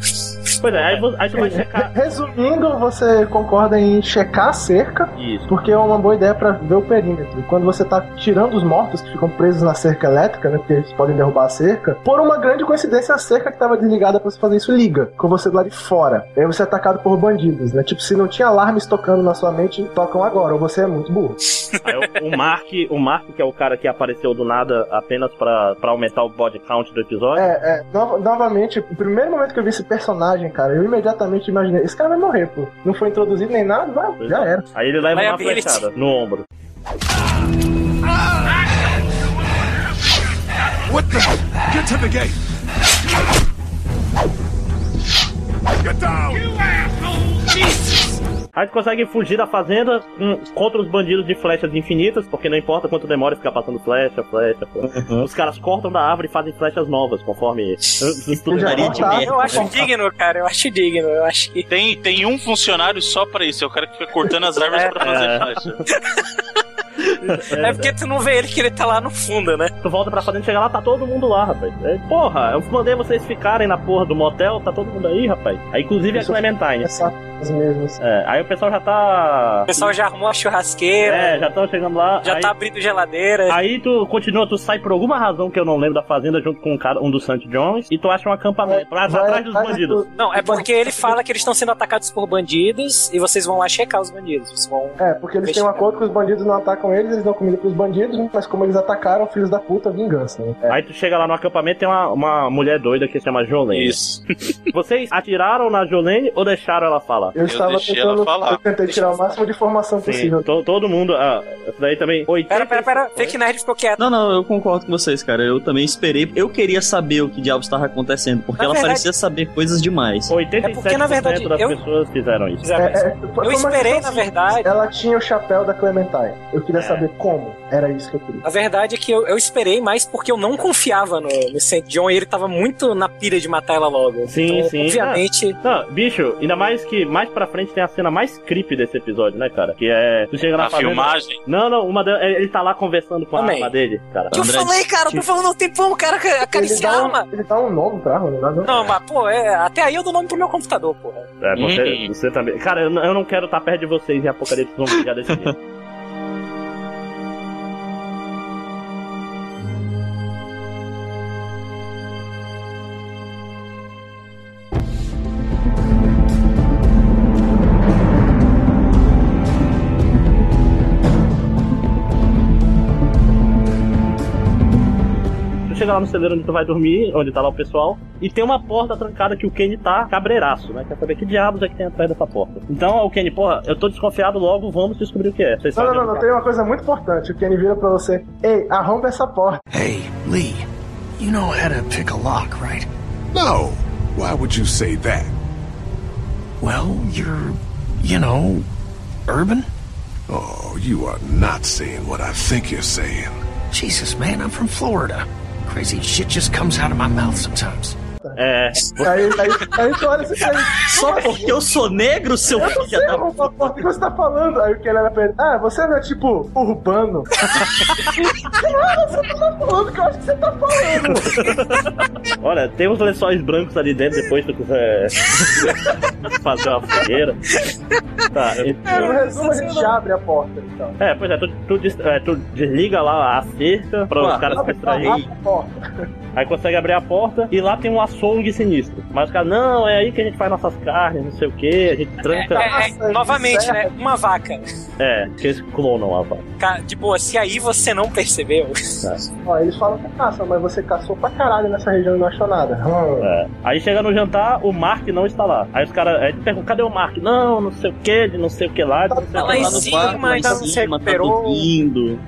Pois é, aí, aí tu vai checar. Resumindo, você concorda em checar a cerca, Isso. porque é uma boa ideia pra ver o perímetro. E Quando você tá tirando os mortos que ficam presos na cerca elétrica, né? Porque eles podem derrubar a cerca, por uma grande coincidência, a cerca que tava desligada pra você fazer isso liga, com você do lado de fora. E aí você é atacado por bandidos, né? Tipo, se não tinha alarmes tocando na sua mente, tocam agora, ou você é muito burro. Aí o, o Mark, o Mark, que é o cara que apareceu do nada apenas pra, pra aumentar o body count do episódio. É, é, no- novamente, o primeiro momento que eu vi esse personagem, cara, eu imediatamente imaginei, esse cara vai morrer, pô. Não foi introduzido nem nada, vai, já era. Aí ele leva uma flechada no ombro. What the? Get to the gate! Get down! Aí tu consegue fugir da fazenda hum, contra os bandidos de flechas infinitas, porque não importa quanto demora ficar passando flecha, flecha, flecha. Os caras cortam da árvore e fazem flechas novas, conforme. demora. de merda. Eu acho digno, cara. Eu acho digno. Eu acho que. Tem, tem um funcionário só pra isso, é o cara que fica cortando as árvores pra fazer É. flecha. É porque tu não vê ele que ele tá lá no fundo, né? Tu volta pra fazenda, chega lá, tá todo mundo lá, rapaz. É, porra, eu mandei vocês ficarem na porra do motel, tá todo mundo aí, rapaz. Aí, inclusive, a Isso- Clementine. Essa as mesmas. É, aí o pessoal já tá. O pessoal já arrumou a churrasqueira, É, já estão chegando lá. já aí... tá abrindo geladeira. Aí tu continua, tu sai por alguma razão que eu não lembro da fazenda junto com um cara, um dos St. John's, e tu acha um acampamento pra, Vai atrás dos bandidos. do- Não, é porque ele fala que eles estão sendo atacados por bandidos e vocês vão lá checar os bandidos. Vocês vão. É, porque eles têm um acordo que os bandidos não atacam eles, eles dão comida pros bandidos, mas como eles atacaram, filhos da puta, vingança. Né? É. Aí tu chega lá no acampamento tem uma, uma mulher doida que se chama Jolene. Isso. Vocês atiraram na Jolene ou deixaram ela falar? Eu, estava deixei tentando. ela falar. Eu tentei tirar o máximo de informação Sim, possível. to- todo mundo. Ah, essa daí também. 80... Pera, pera, pera. Fake Nerd ficou quieto. Não, não, eu concordo com vocês, cara. Eu também esperei. Eu queria saber o que diabos estava acontecendo, porque Na ela verdade- parecia saber coisas demais. 87% É porque, na verdade, das eu- pessoas fizeram isso. É, é, Eu esperei, na assim, verdade. Ela tinha o chapéu da Clementine. Eu queria É. saber como. Era isso que eu queria. A verdade é que eu, eu esperei mais porque eu não confiava no, no St. John e ele tava muito na pira de matar ela logo. Sim, então, sim. Obviamente. Não, bicho, ainda mais que mais pra frente tem a cena mais creepy desse episódio, né, cara? Que é. Tu chega na A fazenda- filmagem. Não, não, uma de- ele tá lá conversando com a Também. arma dele, cara. Que eu falei, cara, eu tô falando há um tempão, o cara acariciar a arma. um, ele dá um nome pra arma, não dá não? Não, mas, pô, é, até aí eu dou nome pro meu computador, porra. É, você, Uhum. você também. Cara, eu, não- eu não quero estar perto de vocês em Apocalipse Zumbi já desse dia. chega lá no celeiro onde tu vai dormir, onde tá lá o pessoal, e tem uma porta trancada que o Kenny tá cabreiraço, né? Quer saber que diabos é que tem atrás dessa porta. Então, o Kenny, porra, eu tô desconfiado logo, vamos descobrir o que é. Vocês Não, não, não, não, que é. tem uma coisa muito importante. O Kenny vira pra você: Ei, arromba essa porta. Hey, Lee, You know how to pick a lock, right? No. Why would you say that? Well, you're, you know, urban. Oh, you are not saying what I think you're saying. Jesus, man, I'm from Florida. Crazy shit just comes out of my mouth sometimes. É. Aí, aí, aí tu olha assim, Só porque eu sou negro, seu eu filho sei da o que você tá falando. Aí o que ele era pra ele, ah, você não é tipo urbano? não, você não tá falando que eu acho que você tá falando. Olha, tem uns lençóis brancos ali dentro, depois tu quiser fazer uma fogueira. Tá, então. No resumo, a gente abre a porta então. É, pois é, tu, tu, des- é, tu desliga lá a cerca pra os caras se distraírem. Aí consegue abrir a porta e lá tem um açougue sinistro. Mas os caras, não, é aí que a gente faz nossas carnes, não sei o que, a gente tranca. É, é, Nossa, novamente, é- né? Uma vaca. É, que eles clonam a vaca. Ca- De boa, se aí você não percebeu. Ó, eles falam que caça, mas você caçou pra caralho nessa região e não achou nada. Hum. É. Aí chega no jantar, o Mark não está lá. Aí os caras aí tu pergunta, cadê o Mark? Não, não sei o que, de não sei o que lá, de não sei o lá que em lá. cima, quarto, ainda não se tá recuperou.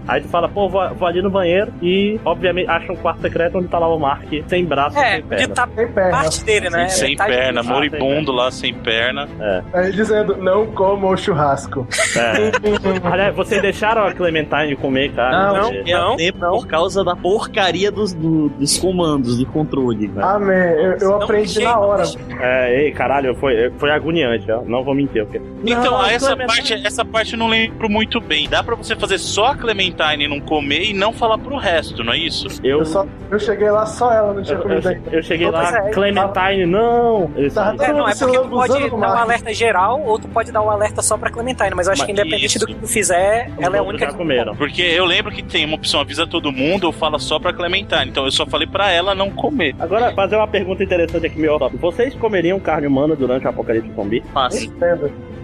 Aí tu fala, pô, vou, vou ali no banheiro e, obviamente, acha um quarto secreto onde tá lá o Mark sem braço, É, sem perna. tá Sem perna. parte dele, né? sem de- perna, Ah, moribundo lá, sem perna. Aí dizendo, não coma o churrasco. É. Aliás, vocês deixaram a Clementine comer, cara? Não, é não, tempo não. por causa da porcaria dos, do- dos comandos, do controle. né? Amém, eu, eu Não aprendi na hora. É, ei, caralho, foi, foi agoniante, ó. Não vou mentir. Porque... Então, Não, essa, Clementine- parte, essa parte eu não lembro muito bem. Dá pra você fazer só a Clementine não comer e não falar pro resto, não é isso? Eu, Eu, só, eu cheguei lá, só ela não tinha eu, comido eu, ainda. eu cheguei Pois lá, é, Clementine, não! Tá, É, não, é porque tu pode dar um alerta geral ou tu pode dar o alerta só pra Clementine, mas eu acho Mas que independente isso. do que tu fizer, ela é a única que comeram. Porque eu lembro que tem uma opção avisa todo mundo, eu falo só pra Clementine. Então eu só falei pra ela não comer. Agora, fazer uma pergunta interessante aqui, meu top. Vocês comeriam carne humana durante o apocalipse zumbi? Fácil.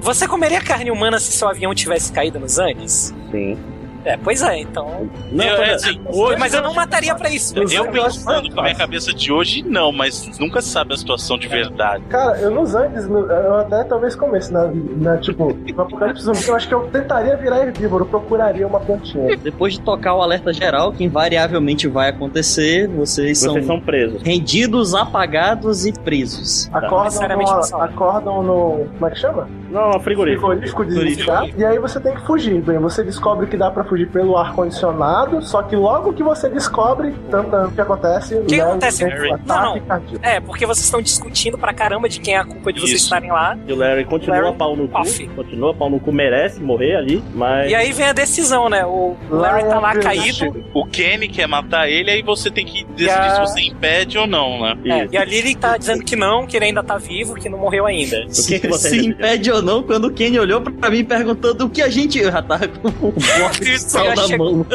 Você comeria carne humana se seu avião tivesse caído nos Andes? Sim. É, pois é, então. Não, Eu- é, exemplo, assim, hoje- Mas eu não mataria pra isso. Eu eu pensando com a minha cabeça de hoje, não, mas nunca se sabe a situação de verdade. Cara, eu nos Andes, no- eu até talvez comesse na, na tipo, no Apocalipse Zumbi, eu acho que eu tentaria virar herbívoro, procuraria uma plantinha. Depois de tocar o alerta geral, que invariavelmente vai acontecer, vocês, Vocês são, são presos. rendidos, apagados e presos. Acordam necessariamente no, acordam no. Como é que chama? Não, frigorífico. Frigorífico desligado. E aí você tem que fugir. Bem, você descobre que dá pra fugir pelo ar-condicionado, só que logo que você descobre, tanto o que acontece. O que Léo acontece? um Não, não. cardíaco. É, porque vocês estão discutindo pra caramba de quem é a culpa de vocês Isso. estarem lá. E o Larry continua Larry pau no cu. off. Continua pau no cu, merece morrer ali, mas. E aí vem a decisão, né? O Larry tá lá Larry caído. O Kenny quer matar ele, aí você tem que decidir a- se você impede ou não, né? É, e a Lily tá dizendo que não, que ele ainda tá vivo, que não morreu ainda. O que Se, que você se impede ou não, quando o Kenny olhou pra mim perguntando o que a gente. Eu já tava com o sal chegou. mão.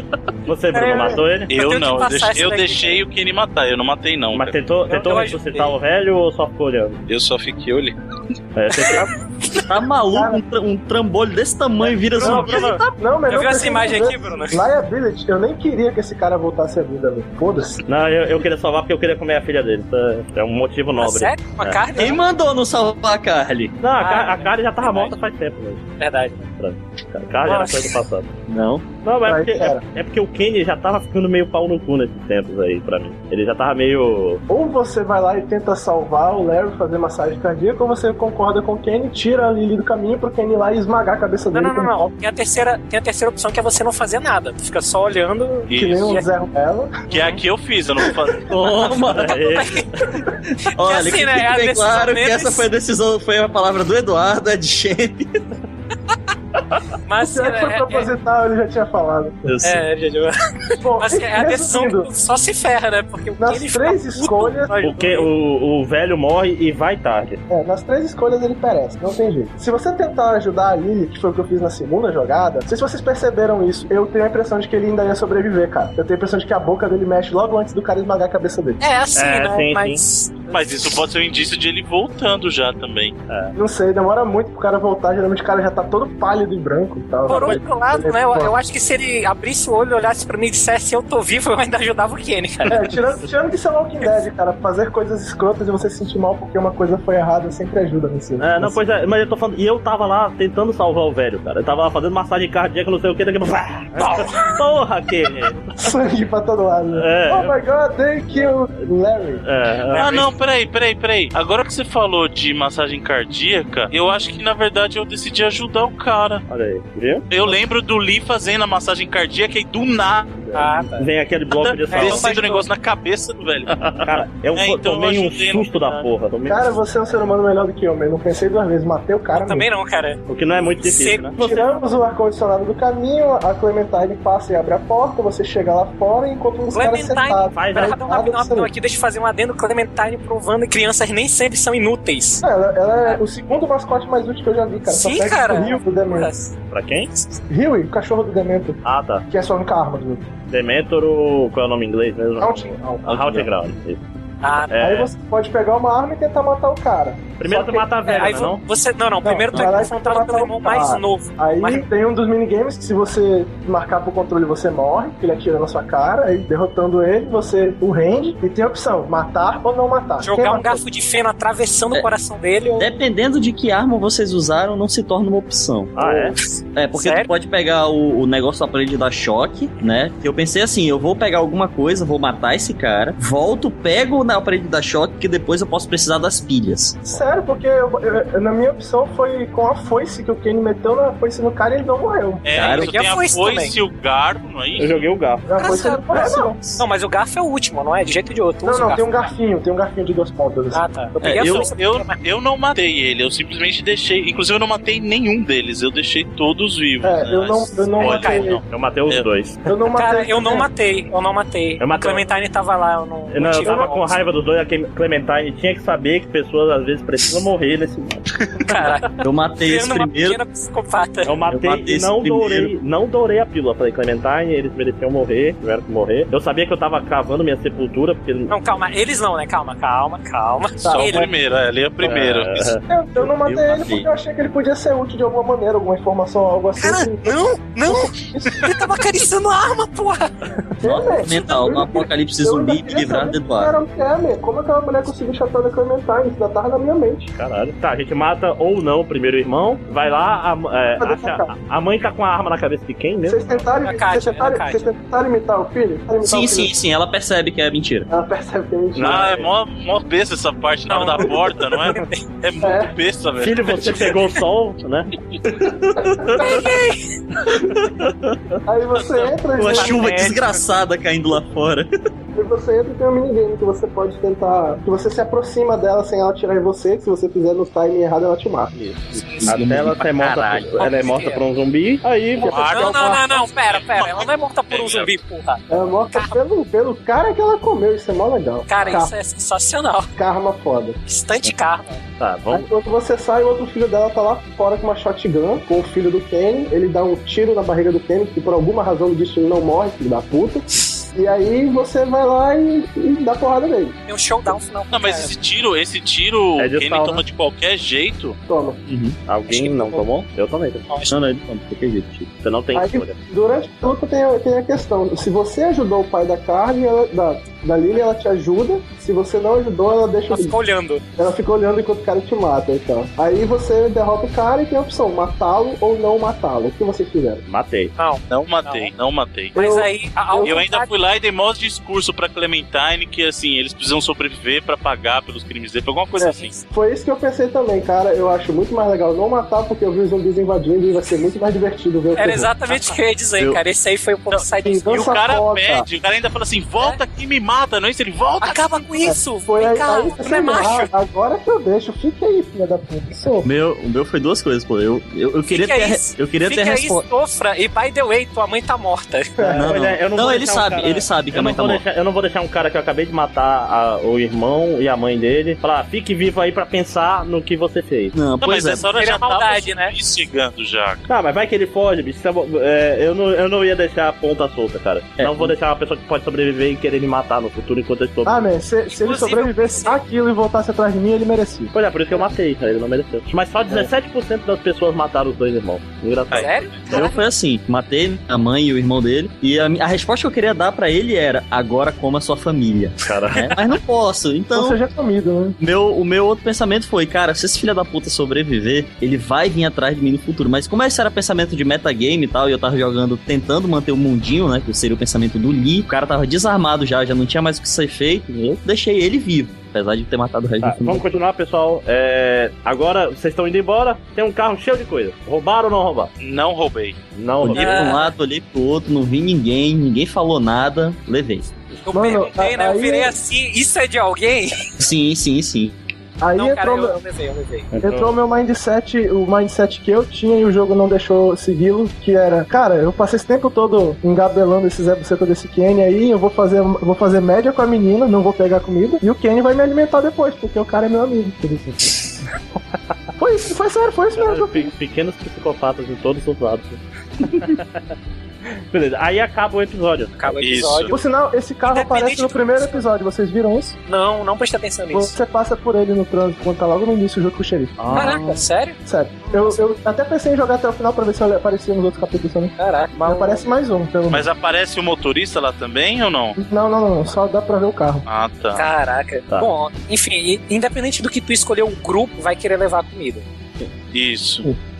Você, Bruno, É. matou ele? Eu Eu não, eu, deixei, eu deixei o Kenny matar, eu não matei não. Mas cara. tentou, tentou eu ressuscitar o velho ou só ficou olhando? Eu só fiquei olhando. É, você- Tá maluco, um, tra- um trambolho desse tamanho vira zumbi. Bruno, Não, mas não viu essa imagem aqui, Bruno? Liability, eu nem queria que esse cara voltasse à vida, velho. Foda-se. Não, eu, eu queria salvar porque eu queria comer a filha dele. Isso é- é um motivo Ah, nobre. sério? Uma É. carne? Quem mandou não salvar a Carly? Não, a, Ah, a Karen já tava verdade. morta faz tempo mesmo. Verdade. A Karen já era coisa do passado. Não. Não, mas é porque, é, é porque o Kenny já tava ficando meio pau no cu nesses tempos aí pra mim. Ele já tava meio. Ou você vai lá e tenta salvar o Larry, fazer massagem cardíaca, ou você concorda com o Kenny, tira a Lily do caminho pro Kenny ir lá e esmagar a cabeça Não, dele. não, não, não. Tem a terceira, tem a terceira opção que é você não fazer nada. Tu fica só olhando. Que nem um Isso. Zé Ruela. Que é a que eu fiz, eu não vou fazer. Toma! É, Olha, assim, que né, decisão claro que essa foi a decisão, foi a palavra do Eduardo, é de Shane. Mas Se é que foi é, é, proposital, ele já tinha falado. É, já- já- Bom, mas é a decisão só se ferra, né? Porque o Nas três escolhas- o, que, o, o velho morre e vai tarde. É, nas três escolhas ele perece, não tem jeito. Se você tentar ajudar a Lily, que foi o que eu fiz na segunda jogada, não sei se vocês perceberam isso, eu tenho a impressão de que ele ainda ia sobreviver, cara. Eu tenho a impressão de que a boca dele mexe logo antes do cara esmagar a cabeça dele. É assim, É, né? sim, mas Mas isso pode ser um indício de ele voltando já também. Não sei, demora muito pro cara voltar. Geralmente o cara já tá todo pálido e branco e tal. Por outro lado, né, eu, eu acho que se ele abrisse o olho, olhasse pra mim e dissesse eu tô vivo, eu ainda ajudava o Kenny, cara. É, tirando, tirando que isso é Walking Dead, cara, fazer coisas escrotas e você se sentir mal porque uma coisa foi errada sempre ajuda nesse. É, não, pois é, mas eu tô falando. E eu tava lá tentando salvar o velho, cara. Eu tava lá fazendo massagem cardíaca, não sei o que, daqui a Porra, Kenny! Sangue pra todo lado. É. Oh my god, they killed Larry. É, Ah, não, peraí, peraí, peraí. Agora que você falou de massagem cardíaca, eu acho que na verdade eu decidi ajudar o cara. Olha aí, viu? Eu lembro do Lee fazendo a massagem cardíaca e do nada. Ah, tá. Vem aquele bloco de sal. Descendo o negócio na cabeça do velho. Cara, eu É, então tomei eu um ajudei susto da porra. Tomei... Cara, você é um ser humano melhor do que eu, mas não pensei duas vezes. Matei o cara. Também não, cara. O que não é muito difícil, Seco. né? Tiramos o ar-condicionado do caminho, a Clementine passa e abre a porta, você chega lá fora e encontra uns caras Clementine, sentados. Faz, pera, né? rapidão, rapidão, rapidão aqui, deixa eu fazer um adendo. Clementine provando que crianças nem sempre são inúteis. Ela, ela é o segundo mascote mais útil que eu já vi, cara. Só Sim, cara. Rio. Pra quem? Rio, o cachorro do Demento, Ah, tá. que é sua única arma do jogo. Dementor, o... qual é o nome em inglês mesmo? Haunting. Haunting Ground. isso. Ah, É. Aí você pode pegar uma arma e tentar matar o cara. Primeiro Só tu que- mata a é, velha, aí vo- não? você. Não, não, primeiro tu é confrontado pelo irmão o cara. mais novo. Aí Mas- tem um dos minigames que se você marcar pro controle você morre, que ele atira na sua cara, aí derrotando ele, você o rende e tem a opção, matar ou não matar. Quem Jogar um matou? garfo de feno atravessando É. o coração dele. ou- Dependendo de que arma vocês usaram, não se torna uma opção. Ah, é? É, porque Sério? tu pode pegar o, o negócio do aparelho de dar choque, né? Que eu pensei assim, eu vou pegar alguma coisa, vou matar esse cara, volto, pego o aparelho de dar choque, que depois eu posso precisar das pilhas. Sério, porque eu- eu- na minha opção foi com a foice que o Kenny meteu na foice no cara e ele não morreu. É, Cara, eu peguei tem a a foice foice e o garfo, não é Eu isso? joguei o garfo. Foice não morreu, não. Não, mas o garfo é o último, não é? De jeito ou de outro. Não, não, tem um garfinho, tem um garfinho de duas pontas. assim. Ah, tá. Eu É, eu, foice. eu, eu não matei ele, eu simplesmente deixei. Inclusive, eu não matei nenhum deles, eu deixei todos vivos. É, né? eu não- eu não Olha, matei não. Eu matei os Eu- dois. Eu não matei. Cara, eu não matei, eu não matei. Eu matei. A Clementine tava lá, eu não. Eu, não, eu tava com mouse. Raiva dos dois, a Clementine tinha que saber que pessoas às vezes precisam morrer nesse mundo. Caralho. Eu matei esse primeiro. Eu matei, Eu matei e não esse dourei, primeiro. não dourei a pílula. Falei, Clementine, eles mereciam morrer, tiveram que morrer. Eu sabia que eu tava cavando minha sepultura, porque. Não, calma, eles não, né? Calma, calma, calma. Só Ele- o primeiro, é, ele é o primeiro. É, Eu, eu não matei Eu ele matei. porque eu achei que ele podia ser útil de alguma maneira, alguma informação, algo assim. Cara, que- não, não! Ele tava acariciando a arma, porra! É, Mental, no apocalipse eu zumbi me livrar saber dentro do quem ar. Man. Como aquela mulher conseguiu chatar a Clementine? Isso ainda tava na minha mente. Caralho. Tá, a gente mata ou não o primeiro irmão, vai lá, a, é, acha- a mãe tá com a arma na cabeça de quem mesmo? Vocês tentaram, A Kátia, vocês tentaram, a vocês tentaram imitar o filho? Imitar Sim, o filho? sim, sim, ela percebe que é mentira. Ela percebe que é mentira. Ah, é mó, mó besta essa parte na hora da porta, não é? É muito É. besta, velho. Filho, você pegou o sol, né? Aí você entra Uma e chuva médico. desgraçada caindo lá fora. E você entra e tem um minigame que você pode tentar. Que você se aproxima dela sem ela atirar em você, que se você fizer no timing errado, ela te mata. A tela é morta, Caralho. por, ela é morta por um zumbi, aí você Não, não, não, não, pera, pera. Ela não é morta por um zumbi, porra. Ela é morta pelo, pelo cara que ela comeu, isso é mó legal. Cara, Car- isso é sensacional. Karma foda. Instante karma. Tá, Aí vamos. quando você sai, o outro filho dela tá lá fora com uma shotgun, com o filho do Kenny. Ele dá um tiro na barriga do Kenny, que por alguma razão o destino não morre, filho da puta. E aí você vai lá e, e dá porrada nele. Tem um showdown final. Não, mas esse tiro, esse tiro, É ele toma né? de qualquer jeito. Toma. Alguém não tomou? Eu tomei. Não, não, ele toma, de qualquer jeito. tipo. Você não tem Aí, escolha. durante a luta tem, a- tem a questão: se você ajudou o pai da Carly, ela, da, da Lily, ela te ajuda. Se você não ajudou, ela deixa. Ela fica olhando. Ela fica olhando enquanto o cara te mata então. Aí você derrota o cara e tem a opção: matá-lo ou não matá-lo. O que vocês fizeram? Matei. Não. Não matei, não, matei. Mas Eu- aí, a, Eu ainda fui lá e dei mó discurso pra Clementine que, assim, eles precisam sobreviver pra pagar pelos crimes dele, alguma coisa É. assim. Foi isso que eu pensei também, cara. Eu acho muito mais legal não matar porque eu vi os zumbis invadindo e vai ser muito mais divertido ver o Era exatamente o que eu ia dizer, Eu- cara. Esse aí foi o ponto disso. E o cara foda. pede, o cara ainda fala assim: volta aqui e me mata, não é isso? Ele volta. Acaba com isso! Foi Vem aí, cá, aí não é macho! ah, agora que eu deixo, fique aí, filha da puta. Sou. O meu, o meu foi duas coisas, pô. Eu, eu, eu queria Fica ter, aí, eu queria ter Fica resposta. sofra, e by the way, tua mãe tá morta. Não, não. Olha, eu não Não, ele sabe, ele sabe que eu a mãe tá morta. deixar, Eu não vou deixar um cara que eu acabei de matar a- o irmão e a mãe dele falar, fique vivo aí pra pensar no que você fez. Não, Não, mas essa hora já tava maldade, né? investigando já. Tá, mas vai que ele foge, bicho. é é, eu, não, eu não ia deixar a ponta solta, cara. É. Não vou deixar uma pessoa que pode sobreviver e querer me matar no futuro enquanto eu estou. Ah, man, se, se ele sobrevivesse àquilo e voltasse atrás de mim, ele merecia. Pois é, por isso que eu matei, cara. Ele não mereceu. Mas só 17% das pessoas mataram os dois irmãos. Engraçado. Sério? Eu foi assim, matei a mãe e o irmão dele, e a, a resposta que eu queria dar pra ele era, agora coma sua família. Cara. né? Mas não posso, então... Ou seja, comido, né? Meu, o meu outro pensamento foi, cara, se esse filho da puta sobreviver, ele vai vir atrás de mim no futuro. Mas como esse era pensamento de metagame e tal, e eu tava jogando, tentando manter o mundinho, né? Que seria o pensamento do Lee, o cara tava desarmado já, já não tinha mais o que ser feito, eu deixei ele vivo. Apesar de ter matado o resto Tá, do filme. vamos continuar, pessoal. É, agora, vocês estão indo embora. Tem um carro cheio de coisa. Roubaram ou não roubaram? Não roubei. Não Olhei roubaram. pra um lado, olhei pro outro, não vi ninguém, ninguém falou nada, levei. Eu Mano, perguntei, né? Eu aí- virei assim, isso é de alguém? Sim, sim, sim. Aí Não, cara, entrou, eu, meu- eu levei, eu levei. entrou o meu mindset, o mindset que eu tinha e o jogo não deixou segui-lo, que era, cara, eu passei esse tempo todo engabelando esse Zé Buceta desse Kenny aí, eu vou fazer, eu vou fazer média com a menina, não vou pegar comida, e o Kenny vai me alimentar depois, porque o cara é meu amigo. Foi isso, foi sério, foi isso mesmo. Pe- Pequenos psicopatas em todos os lados. Beleza, aí acaba o episódio. Acaba o Isso. episódio. Por sinal, esse carro aparece no primeiro episódio, vocês viram isso? Não, não presta atenção nisso. Você passa por ele no trânsito quando tá logo no início junto com o xerife. Caraca, sério? Sério. Eu, eu até pensei em jogar até o final pra ver se ele aparecia nos outros capítulos também. Caraca. Mas aparece mais um, pelo menos. Mas aparece o motorista lá também ou não? Não, não, não, só dá pra ver o carro. Ah, tá. Caraca. Tá. Bom, enfim, independente do que tu escolher, o grupo vai querer levar a comida. Isso. The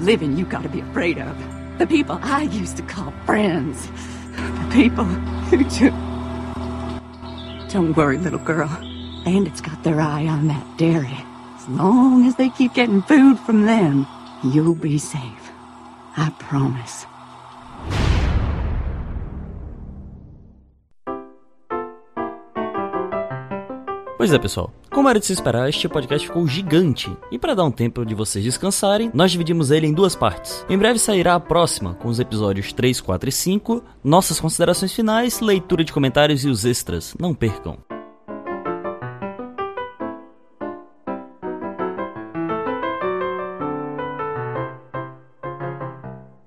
living you gotta be afraid of. The people I used to call friends. The people who took. Don't worry, little girl. Bandits got their eye on that dairy. As long as they keep getting food from them, you'll be safe. I promise. Pois é, pessoal. Como era de se esperar, este podcast ficou gigante. E para dar um tempo de vocês descansarem, nós dividimos ele em duas partes. Em breve sairá a próxima, com os episódios 3, 4 e 5, nossas considerações finais, leitura de comentários e os extras. Não percam.